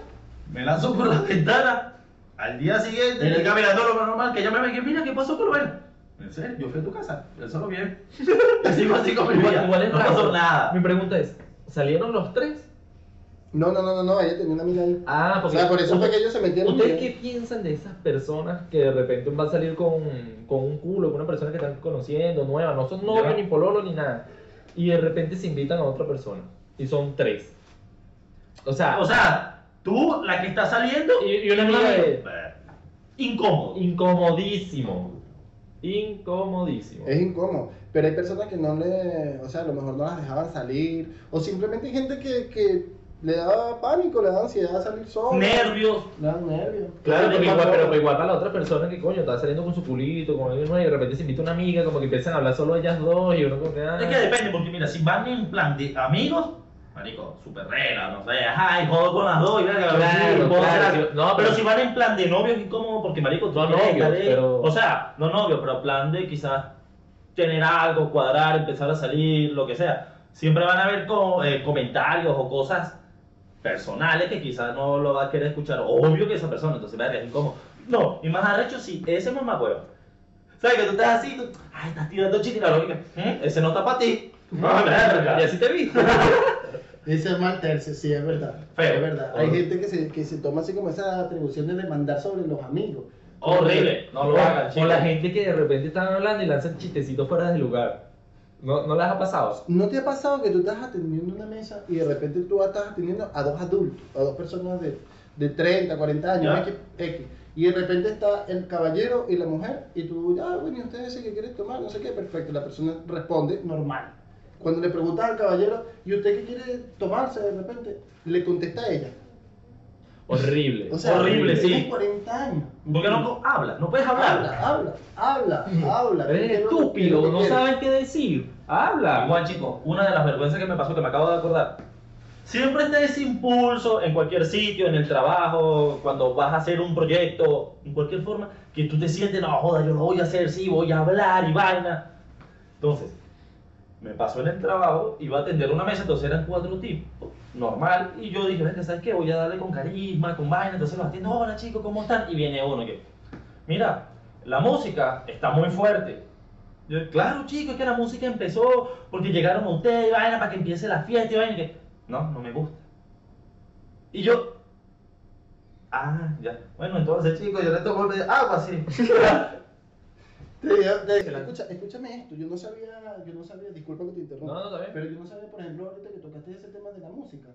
me lanzo por la ventana. Al día siguiente, Pero- estoy caminando lo normal, que ella me ve que mira, ¿qué pasó? En serio, yo fui a tu casa, él solo bien. Y sigo así con mi Igual, vida. igual no pasó nada. Mi pregunta es: ¿salieron los tres? No, no, no, no, no, ella tenía una amiga ahí. Ah, O porque. sea, por eso fue que ellos se metieron. ¿Ustedes qué piensan de esas personas que de repente van a salir con, con un culo, con una persona que están conociendo, nueva, no son novios Ya. ni pololo ni nada, y de repente se invitan a otra persona, y son tres? O sea, O sea, tú, la que está saliendo, y, y una amiga de. Incómodo. Incomodísimo. Incomodísimo. Es incómodo, pero hay personas que no le, o sea, a lo mejor no las dejaban salir, o simplemente hay gente que, que le da pánico, le da ansiedad salir sola. Nervios. Le dan nervios. Claro, Yo igual, pero igual para la otra persona que coño está saliendo con su culito, con alguien nuevo, y de repente se invita una amiga, como que empiezan a hablar solo ellas dos, y uno como que. ah. Es que depende, porque mira, si van en plan de amigos, marico, super regla, no sé, ajá, y jodo con las dos, y verga, Claro, sí, claro, sí, no, pero, pero- si van en plan de novios, incómodo, porque marico, tú No novios, pero- O sea, no novios, pero plan de quizás tener algo, cuadrar, empezar a salir, lo que sea. Siempre van a haber co- eh, comentarios o cosas personales que quizás no lo va a querer escuchar. Obvio que esa persona, entonces, verga, es incómodo. No, y más arrecho, sí, ese mamá huevo. ¿Sabes que tú estás así, tú, ay, estás tirando chiste y la lógica, "¿Mm? ese no está para ti. Ah, verga. Y así te vi. Ese es mal tercio, sí, es verdad. Feo. Es verdad. Hay gente que se, que se toma así como esas atribuciones de mandar sobre los amigos. Horrible, no lo hagan, O la gente que de repente están hablando y lanzan chistecitos fuera de lugar. ¿No, ¿No les ha pasado? ¿No te ha pasado que tú estás atendiendo una mesa y de repente tú estás atendiendo a dos adultos, a dos personas de, de 30, 40 años. X, X, y de repente está el caballero y la mujer y tú, ah, bueno, ¿y ustedes dicen que quieren tomar? No sé qué, perfecto, la persona responde normal. Cuando le preguntas al caballero, ¿y usted qué quiere tomarse de repente? Le contesta a ella. Horrible. O sea, Horrible, sí. tienes 40 años. ¿Por qué no habla? No puedes hablar. Habla, habla, habla, habla. ¿Qué Eres estúpido, no sabes qué decir. Habla. Igual, chicos, una de las vergüenzas que me pasó, que me acabo de acordar. Siempre está ese impulso en cualquier sitio, en el trabajo, cuando vas a hacer un proyecto, en cualquier forma, que tú te sientes, no, joda, yo lo voy a hacer, sí, voy a hablar y vaina. Entonces, me pasó en el trabajo, iba a atender una mesa, entonces eran cuatro tipos, normal, y yo dije, ¿sabes qué? Voy a darle con carisma, con vaina, entonces los atiendo, hola chicos, ¿cómo están? Y viene uno que, mira, la música está muy fuerte. Yo, claro, chicos, es que la música empezó porque llegaron ustedes vaina para que empiece la fiesta y vaina. que, no, no me gusta. Y yo, ah, ya. Bueno, entonces, chicos, yo le tomo el agua así. Te- escucha, escúchame esto, yo no sabía, yo no sabía, disculpa que te interrumpa, No, no, pero yo no sabía, por ejemplo, ahorita que tocaste ese tema de la música,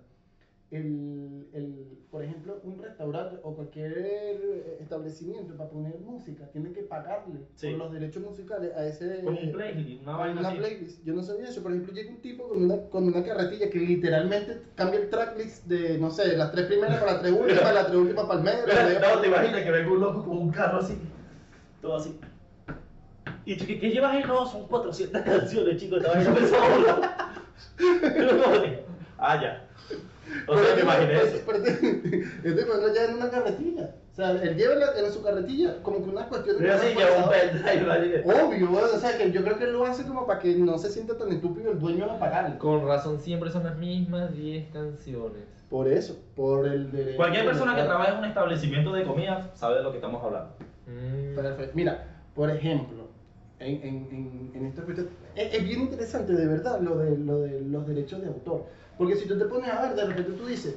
el, el, por ejemplo, un restaurante o cualquier establecimiento para poner música tiene que pagarle Sí. por los derechos musicales a ese Como un playlist, una vaina una playlist. Yo no sabía eso. Por ejemplo, llega un tipo con una, con una carretilla que literalmente cambia el tracklist de, no sé, las tres primeras para las tres últimas, las tres últimas para el medio. para No, te imaginas que venga un loco con un carro así, todo así. Y tú, ¿qué, qué llevas ahí? No, son 400 canciones, chicos, esta vaina me sobra. Pero como que, Ah, ya. O sea, me imaginé Pero- eso. pero- pero- Este cuando ya en una carretilla. O sea, él lleva en, la- en su carretilla como que una cuestión Pero lleva un pendrive, ¿vale? Obvio, o sea, que yo creo que él lo hace como para que no se sienta tan estúpido el dueño de pagarle. Con razón siempre son las mismas 10 canciones. Por eso, por el derecho. Cualquier persona que de- trabaje en un establecimiento de comida sabe de lo que estamos hablando. Mm. Perfecto. Mira, por ejemplo, en, en, en, cuestión, es, es bien interesante de verdad lo de, lo de los derechos de autor. Porque si tú te pones a ver, de repente tú dices,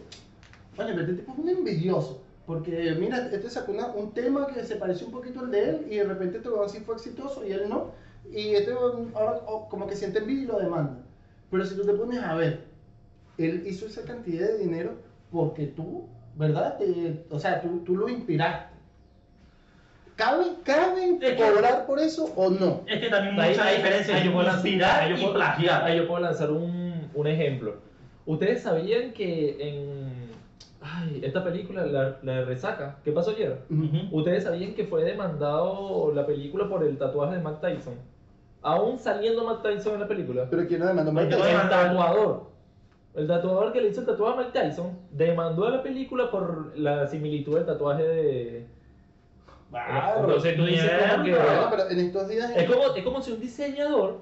oye, pero este tipo es un envidioso. Porque mira, este sacó una- un tema que se parece un poquito al de él y de repente este sí fue exitoso y él no. Y este ahora oh, como que siente envidia y lo demanda. Pero si tú te pones a ver, él hizo esa cantidad de dinero porque tú, ¿verdad? Te- o sea, tú, tú lo inspiraste. ¿Cabe, cabe Es que- cobrar por eso o no? Es que también Ahí- mucha ahí- diferencia ahí yo puedo lanzar- yo y puedo- plagiar. Ahí yo puedo lanzar un, un ejemplo. ¿Ustedes sabían que en ay, esta película, la, la de Resaca, ¿qué pasó ayer? Ujú. ¿Ustedes sabían que fue demandado la película por el tatuaje de Matt Tyson? Aún saliendo Matt Tyson en la película. Pero ¿quién lo demandó? El Tyson. demandó. tatuador. El tatuador que le hizo el tatuaje a Mike Tyson demandó a la película por la similitud del tatuaje de. Barro, Entonces tú dices que- pero en estos días... Es como, es como si un diseñador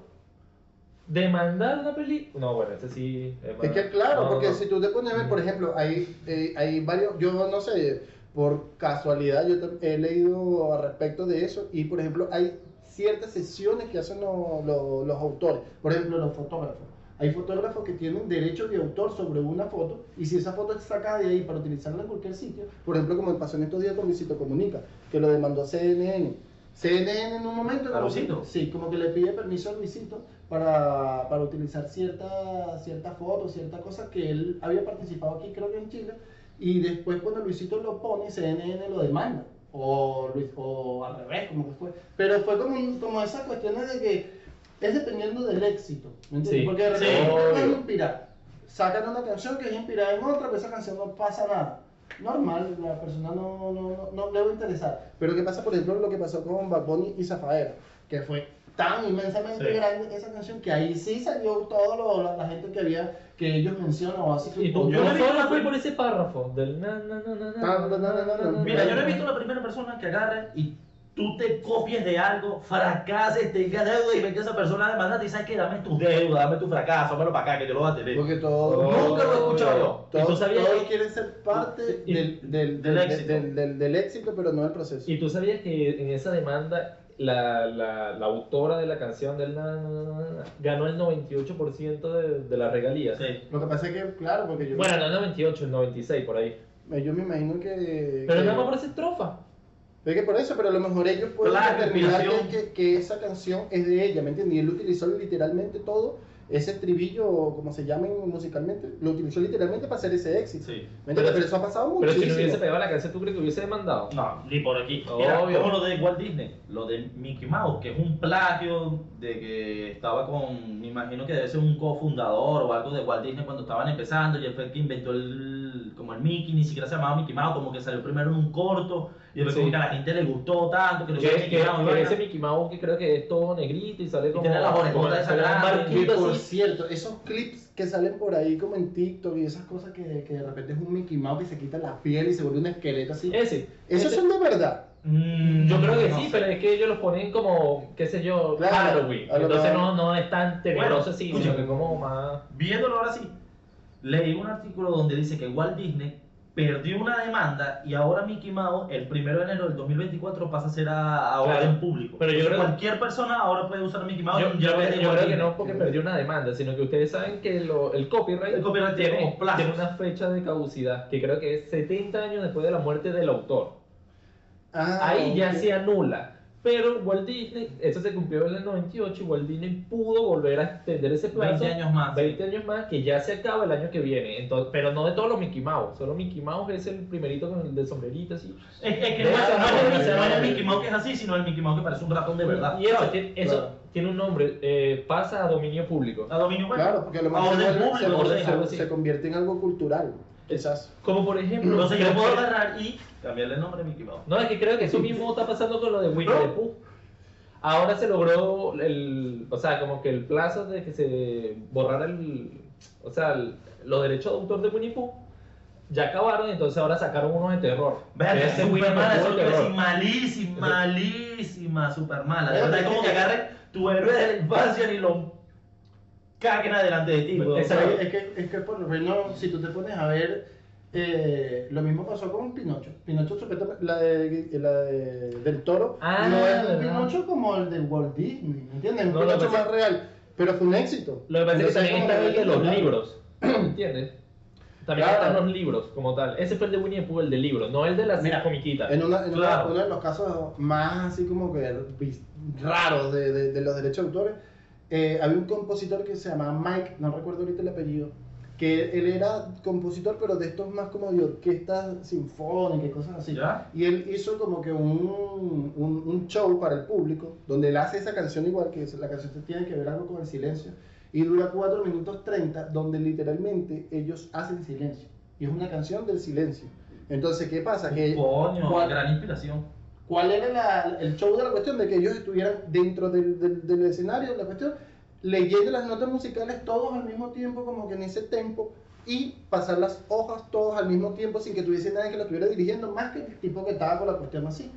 demandara una película. No, bueno, este sí. más- Es que claro, no, porque no. si tú te pones a ver, por ejemplo, hay, eh, hay varios, yo no sé, por casualidad yo he leído al respecto de eso y por ejemplo hay ciertas sesiones que hacen lo- lo- los autores, por ejemplo los fotógrafos. Hay fotógrafos que tienen derecho de autor sobre una foto y si esa foto es sacada de ahí para utilizarla en cualquier sitio, por ejemplo como pasó en estos días con Luisito Comunica, que lo demandó CNN. CNN en un momento... ¿A Luisito? Sí, como que le pide permiso a Luisito para, para utilizar cierta, cierta foto, cierta cosa que él había participado aquí, creo que en Chile, y después cuando Luisito lo pone, CNN lo demanda, o, Luis- o al revés, como que fue. Pero fue como, como esas cuestiones de que es dependiendo del éxito, ¿me entiendes? Sí, Porque de sí, repente puedes obvio. inspirar, sacan una canción que es inspirada en otra, pero esa canción no pasa nada. Normal, la persona no, no, no, no le va a interesar. Pero ¿qué pasa, por ejemplo, lo que pasó con Bad Bunny y Zafaera? Que fue tan inmensamente Sí. grande esa canción que ahí sí salió todo lo, la, la gente que había, que ellos mencionan o así. Y tú, Yo solo la fui por ese párrafo del na, na, na, na, na. Mira, yo no he visto la primera persona que agarre y tú te copies de algo, fracases, tengas deuda y ven que esa persona demanda y sabes que dame tus deudas, dame tu fracaso, dámelo para acá que yo lo voy a tener. Porque todo, Oh. Nunca lo he escuchado yo. ¿Y tú todos, todos quieren ser parte y- del, del, del del, éxito. del, del- del éxito, pero no del proceso. Y tú sabías que en esa demanda la, la, la autora de la canción del na, na, na, na, na, ganó el 98% de, de las regalías. Sí. Lo que pasa es que, claro, porque yo, Bueno, no el 98, el 96 por ahí. me, yo me imagino que... Pero que- nada más por esa estrofa. Es que por eso, pero a lo mejor ellos pueden Claro, determinar que, que, que esa canción es de ella, ¿me entiendes? Y él utilizó literalmente todo, ese estribillo, o como se llamen musicalmente, lo utilizó literalmente para hacer ese éxito. Sí. ¿Me entiendes? Pero- Pero, eso ha pasado Pero si muchísimo. no hubiese pegado la canción, ¿tú crees que hubiese demandado? No, ni por aquí. Mira, Obvio. como lo de Walt Disney, lo de Mickey Mouse, que es un plagio de que estaba con, me imagino que debe ser un cofundador o algo de Walt Disney cuando estaban empezando y él fue el que inventó el, como el Mickey, ni siquiera se llamaba Mickey Mouse, como que salió primero en un corto y después Sí. como que a la gente le gustó tanto que gustó que, Mickey Mouse. que ese Mickey Mouse que creo que es todo negrito y sale como, tiene un grandes. Que barquito por cierto, esos clips que salen por ahí como en TikTok y esas cosas que, que de repente es un Mickey Mouse que se quita la piel y se vuelve un esqueleto así. Ese. ¿Esos ese- son de verdad? Mm, Yo creo que no sí, sé. pero es que ellos los ponen como, qué sé yo, Claro, Halloween. Entonces no, no es tan tenebroso Bueno, así, sino que como más... Viéndolo ahora sí, leí un artículo donde dice que Walt Disney perdió una demanda y ahora Mickey Mouse, el primero de enero del 2024, pasa a ser a, a Claro. orden público. Pero yo creo- cualquier persona ahora puede usar Mickey Mouse. Yo, y yo creo- yo que no porque perdió una demanda, sino que ustedes saben que lo- el copyright, El copyright tiene una fecha de caducidad, que creo que es 70 años después de la muerte del autor. Ah, Ahí ya se anula. Pero Walt Disney, eso se cumplió en el 98 y Walt Disney pudo volver a extender ese plazo. 20 años más. 20 años más, que ya se acaba el año que viene. Entonces, pero no de todos los Mickey Mouse. Solo Mickey Mouse es el primerito con el de sombrerito así. Es, es que no, es el manera. es así, sino el Mickey Mouse que parece un ratón de verdad. Y eso, tiene, eso Claro. tiene un nombre, eh, pasa a dominio público. A dominio público. Claro, porque lo A más orden se, vuelve- público, se- orden se- así. se convierte en algo cultural, quizás. Como por ejemplo... Entonces yo puedo agarrar y cambiarle el nombre a Mickey Mouse. No, es que creo que eso mismo está pasando con lo de Winnie the Pooh. Ahora se logró el, o sea, como que el plazo de que se borrara el, o sea, el- los derechos de autor de Winnie Pooh ya acabaron y entonces ahora sacaron unos de terror. Verga, Ese super Winnie the mala, es terror. malísima, malísima, super mala. De verdad, es como que- agarren tu héroe de la infancia y lo caguen adelante de ti. Bueno. Es que, es que por lo menos, si tú te pones a ver, eh, lo mismo pasó con Pinocho. Pinocho, la, de, la de- del toro, Ah, no es un. Pinocho como el de Walt Disney, ¿me entiendes? Un No, Pinocho pasa- más real, pero fue un éxito. Lo que pasa es que está el de los claro. libros, ¿entiendes? También Claro. están los libros como tal. Ese fue el de Winnie the Pooh, el de libros, no el de las Mira, comiquitas. En, una- en una- Claro. uno de los casos más así como que raros de, de- de los derechos de autores, eh, había un compositor que se llamaba Mike, no recuerdo ahorita el apellido, que él era compositor, pero de estos más como de orquestas sinfónicas y cosas así. ¿Ya? Y él hizo como que un, un, un show para el público, donde él hace esa canción igual, que la canción tiene que ver algo con el silencio, y dura 4 minutos 30, donde literalmente ellos hacen silencio. Y es una canción del silencio. Entonces, ¿qué pasa? Que Coño, ¿cuál, gran inspiración. Cuál era la- el show de la cuestión? De que ellos estuvieran dentro del, del- del escenario, la cuestión, leyendo las notas musicales todos al mismo tiempo, como que en ese tempo, y pasar las hojas todos al mismo tiempo sin que tuviese nadie que lo estuviera dirigiendo, más que el tipo que estaba con la cuestión así.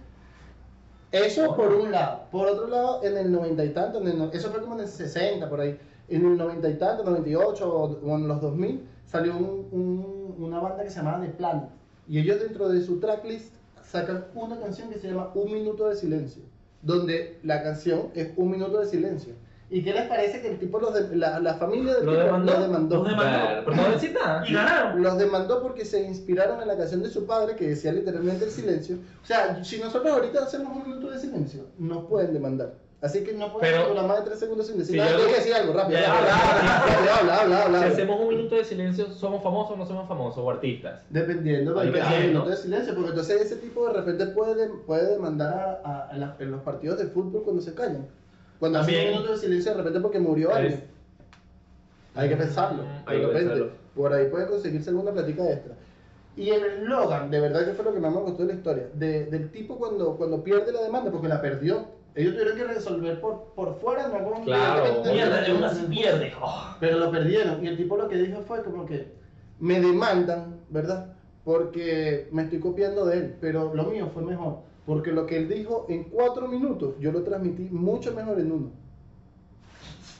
Eso por un lado. Por otro lado, en el 90 y tanto, en el eso fue como en el 60, por ahí. En el 90 y tanto, 98 o, o en los 2000, salió un- un- una banda que se llamaba The Planet. Y ellos dentro de su tracklist sacan una canción que se llama Un Minuto de Silencio. Donde la canción es Un Minuto de Silencio. ¿Y qué les parece que el tipo, los de, la, la familia del ¿Lo tipo demandó? los demandó? Los demandó. Pero no decir nada. Y ganaron. Los demandó porque se inspiraron en la canción de su padre que decía literalmente el silencio. O sea, si nosotros ahorita hacemos un minuto de silencio, nos pueden demandar. Así que no Pero- durar más de tres segundos sin decir Si nada. yo- que decir algo, rápido. Ya, habla, rápido, habla, habla, habla. Si hacemos un minuto de silencio, ¿somos famosos o no somos famosos o artistas? Dependiendo del Dependiendo. minuto de silencio, porque entonces ese tipo de repente puede, puede demandar a, a- a la- en los partidos de fútbol cuando se callan. Cuando hacen un minuto de silencio de repente porque murió alguien. Hay que pensarlo. De hay que repente, pensarlo. por ahí puede conseguirse alguna platica extra. Y el eslogan, de verdad que fue lo que más me gustó de la historia, de- del tipo cuando, cuando pierde la demanda, porque la perdió. Ellos tuvieron que resolver por, por fuera, no como Claro. Mierda, de una se pierde. Oh. pero lo perdieron. Y el tipo lo que dijo fue como que me demandan, ¿verdad? Porque me estoy copiando de él, pero lo mío fue mejor. Porque lo que él dijo en cuatro minutos, yo lo transmití mucho mejor en uno.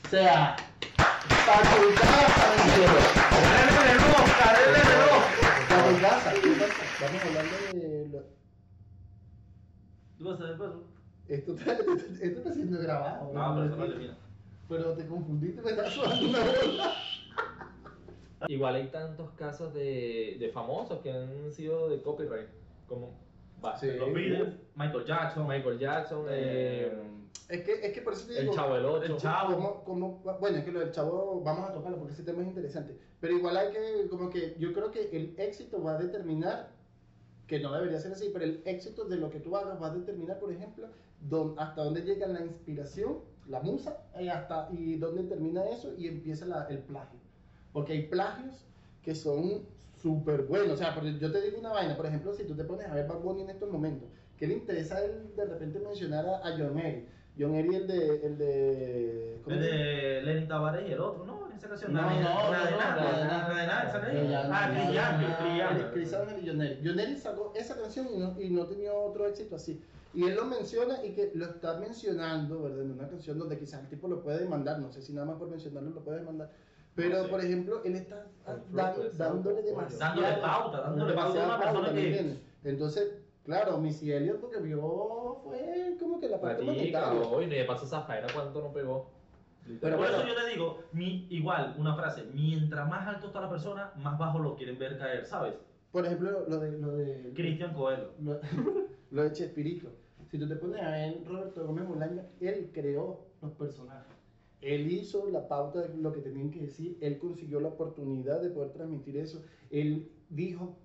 O sea, para tu casa, ¡Denle el Oscar, denle el Oscar! para tu casa. ¿Qué pasa? Estamos hablando de... lo- ¿Tú vas a hacer paso? Esto está, esto está siendo grabado. No, pero eso no termina. Pero te confundiste, me estás sonando una bola. Igual hay tantos casos de, de famosos que han sido de copyright, como va, Sí. Los Beatles, Michael Jackson. Michael Jackson, eh, Es que, es que por eso te el digo... Chavo del 8. El Chavo. Como, como, bueno, es que lo del chavo vamos a tocarlo porque ese tema es interesante. Pero igual hay que, como que yo creo que el éxito va a determinar, que no debería ser así, pero el éxito de lo que tú hagas va a determinar, por ejemplo, dón- hasta dónde llega la inspiración, la musa, y, hasta, y dónde termina eso y empieza la- el plagio. Porque hay plagios que son súper buenos. O sea, yo te digo una vaina, por ejemplo, si tú te pones a ver Bad Bunny en estos momentos, ¿qué le interesa él de repente mencionar a, a John Eri? John Eri, el de. El de, ¿cómo El de Lenny Tavares y el otro, ¿no? Esa canción. No, Nada de no, nada, no, nada de no, nada, nada de nada de nada, esa canción. Ah, Young. Chris Young y. John Eri sacó esa canción y no, y no tenía otro éxito así. Y él lo menciona y que lo está mencionando, ¿verdad? En una canción donde quizás el tipo lo puede demandar, no sé si nada más por mencionarlo lo puede demandar. Pero, No sé. por ejemplo, él está dan- de dándole demasiado. Dándole pauta, dándole pauta a una persona pauta, ¿me que-? Entonces, claro, Missy Elliott porque vio fue como que la parte monetaria. no le pasó Zafaira cuánto no pegó. Pero Por bueno. eso yo te digo, mi, igual, una frase, mientras más alto está la persona, más bajo lo quieren ver caer, ¿sabes? Por ejemplo, lo de, lo de Cristian Coelho. lo, lo de Chespirito. Si tú te pones a ver Roberto Gómez Bolaño, él creó los personajes. Él hizo la pauta de lo que tenían que decir, él consiguió la oportunidad de poder transmitir eso. Él dijo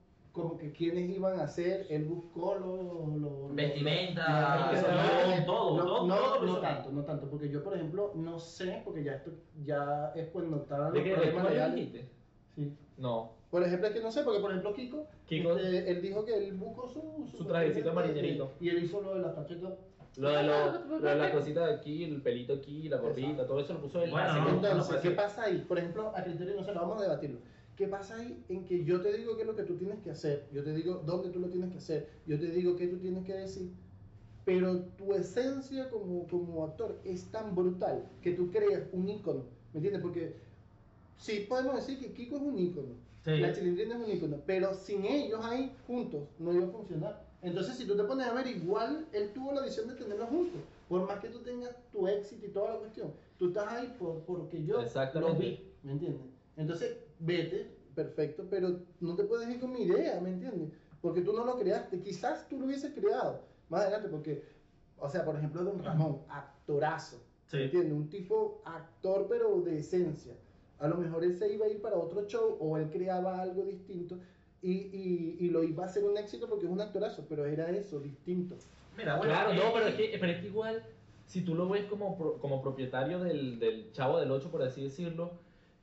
como que quiénes iban a ser, él buscó los... los- Vestimenta, los- sonido, todo, no, todo, no, todo no tanto, no tanto, porque yo, por ejemplo, no sé, porque ya esto ya es cuando estaban ¿De los problemas legales. dijiste? Sí. No. Por ejemplo, es que no sé, porque por ejemplo Kiko, Kiko. este, él dijo que él buscó su... Su trajecito marinerito. Y él hizo lo de la facheta. Lo de, lo, lo de la cosita de aquí, el pelito aquí, la gorrita, todo eso lo puso él. Bueno, Entonces, ¿qué ser. pasa ahí? Por ejemplo, a criterio no se lo vamos a debatirlo. ¿Qué pasa ahí en que yo te digo qué es lo que tú tienes que hacer? Yo te digo dónde tú lo tienes que hacer. Yo te digo qué tú tienes que decir. Pero tu esencia como, como actor es tan brutal que tú creas un ícono. ¿Me entiendes? Porque sí podemos decir que Kiko es un ícono. Sí. La chilindrina es un ícono. Pero sin ellos ahí juntos no iba a funcionar. Entonces, si tú te pones a ver, igual él tuvo la visión de tenerlos juntos. Por más que tú tengas tu éxito y toda la cuestión, tú estás ahí por, porque yo lo vi, ¿me entiendes? Entonces, vete, perfecto, pero no te puedes ir con mi idea, ¿me entiendes? Porque tú no lo creaste, quizás tú lo hubieses creado más adelante, porque, o sea, por ejemplo, Don Ramón, actorazo, Sí. ¿me entiendes? Un tipo actor, pero de esencia. A lo mejor él se iba a ir para otro show o él creaba algo distinto y, y, y lo iba a hacer un éxito porque es un actorazo, pero era eso, distinto. Mira, bueno, Claro, eh, no, pero es, que, pero es que igual, si tú lo ves como, como propietario del, del Chavo del 8, por así decirlo,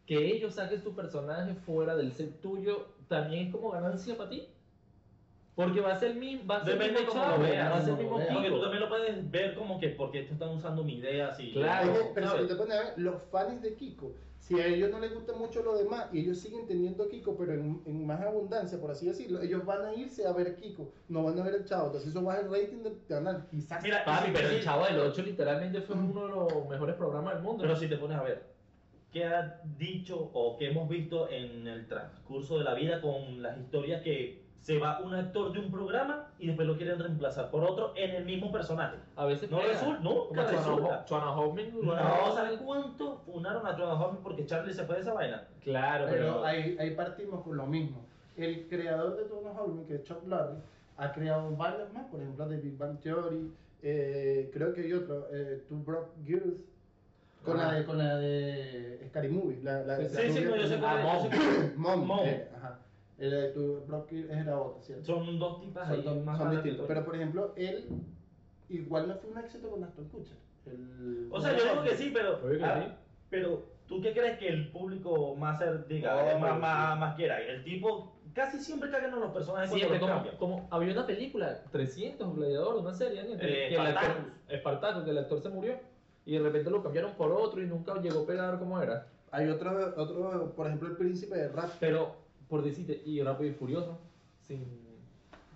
que ellos saquen tu personaje fuera del set tuyo, también es como ganancia para ti. Porque va a ser mismo, va a ser Depende mismo lo Chavo, veas, va a ser el mismo. Porque tú también lo puedes ver como que porque estos están usando mi idea así. Claro. Es que, pero si te pones a ver, los fans de Kiko, si a ellos no les gusta mucho lo demás y ellos siguen teniendo a Kiko, pero en, en más abundancia, por así decirlo, ellos van a irse a ver Kiko, no van a ver el chavo. Entonces eso baja el rating del canal, quizás. Mira, Papi, pero el Chavo del 8 literalmente fue uno de los mejores programas del mundo. Pero si te pones a ver, ¿qué ha dicho o qué hemos visto en el transcurso de la vida con las historias que se va un actor de un programa y después lo quieren reemplazar por otro en el mismo personaje? a veces No pega. resulta, nunca Como resulta. Chuana Hoffman, No, ¿sabes cuánto funaron a Trevor Hoffman porque Charlie se fue de esa vaina? Claro, Pero pero, ahí, ahí partimos con lo mismo. El creador de Tono Holmes, que es Chuck Lorre, ha creado varios más, por ejemplo, de Big Bang Theory, eh, creo que hay otro, eh, Two Broke Girls, con, la de, con la de Scary Movie. La, la, Sí, la Sí, no, yo que- sé cuál Ah, es, yo sé cuál es. Mom, Mom. eh, ajá. El de Two Broke Girls era otra, ¿cierto? Son dos tipas Son, ahí dos- más son distintos. Pero por ejemplo, él igual no fue un éxito con Aston Kutcher. El- O sea, yo digo que sí, pero. Que ah, sí. Pero, ¿tú qué crees que el público más diga, eh, pero más, sí. más, más quiera? El tipo casi siempre cagan en los personajes Siempre, cuando los como, como había una película, 300, Gladiador, una serie, ¿no? Eh, que el actor, Spartacus. Espartacus, que el actor se murió y de repente lo cambiaron por otro y nunca llegó a pegar como era. Hay otro, otro, por ejemplo, el príncipe de rap. Pero, por decirte, y Rápido y Furioso, sin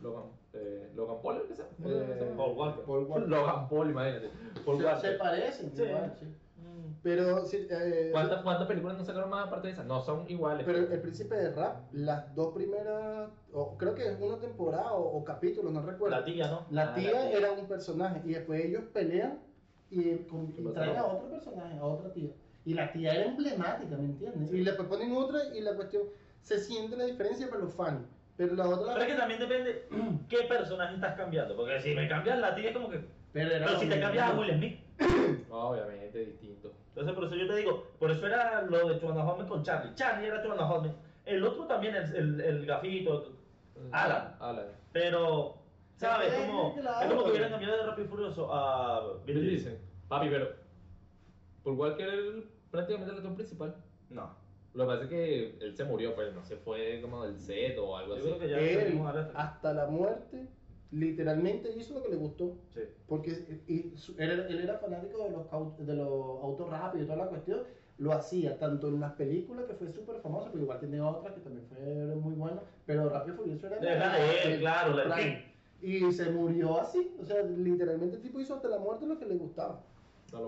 Logan, eh, Logan Paul, ¿qué se llama? ¿Cómo se llama? Paul Walker. Paul Walker. Logan Paul, imagínate. Paul se, Walker. se parecen, Sí. igual, sí. Mm. Pero, sí, eh, ¿Cuántas, ¿Cuántas películas no sacaron más aparte de esas? No, son iguales. pero el príncipe de rap, las dos primeras, o creo que es una temporada o, o capítulo, no recuerdo. La tía, ¿no? La Ah, tía la tía. era un personaje y después ellos pelean y, con- ¿Qué y traen a otro personaje, a otra tía. Y la tía era emblemática, ¿me entiendes? Y después ponen otra y la cuestión, se siente la diferencia para los fans. Pero la otra... Pero es que también depende qué personaje estás cambiando. Porque si me cambias la tía es como que. Pero, Pero si te cambias a. Will Smith. Obviamente, distinto. Entonces por eso yo te digo, por eso era lo de Chuana Hoffman con Charlie. Charlie era Chuana Hoffman. El otro también, el, el, el gafito. Alan. Alan. Pero, ¿sabes? Sí, Como, es como que hubieran cambiado de Rápido y Furioso a Vin Diesel. Papi, pero. Por Walker prácticamente el actor principal. No. Lo que pasa es que él se murió, pues no se fue como del set o algo Yo así. creo que ya Él, hasta la muerte, literalmente hizo lo que le gustó. Sí. Porque y su- él, era- él era fanático de los, de los autos rápidos y toda la cuestión. Lo hacía tanto en las películas, que fue súper famosa, pero igual tiene otras que también fueron muy buenas. Pero Rápido Furioso era Es de él, claro, la. Y se murió así. O sea, literalmente el tipo hizo hasta la muerte lo que le gustaba.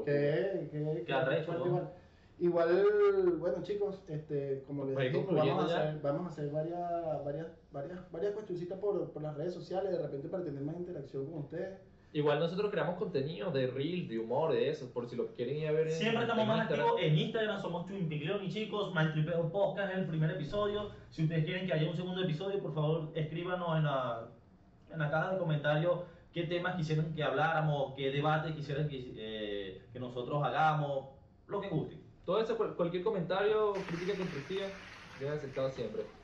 Que, que, Qué arrecho, ¿no? igual. Igual, bueno chicos, este, como les Oye, dijimos, vamos a, hacer, vamos a hacer varias, varias, varias, varias cuestioncitas por, por las redes sociales, de repente para tener más interacción con ustedes. Igual nosotros creamos contenido de reels, de humor, de eso, por si lo quieren ir a ver en Siempre estamos en más Instagram. activos en Instagram, somos Chumpiglioni chicos, Maltripeo Podcast es el primer episodio. Si ustedes quieren que haya un segundo episodio, por favor escríbanos en la, en la caja de comentarios qué temas quisieran que habláramos, qué debate quisieran que, eh, que nosotros hagamos, lo que guste. Todo eso, cual- cualquier comentario, crítica constructiva, bien aceptado siempre.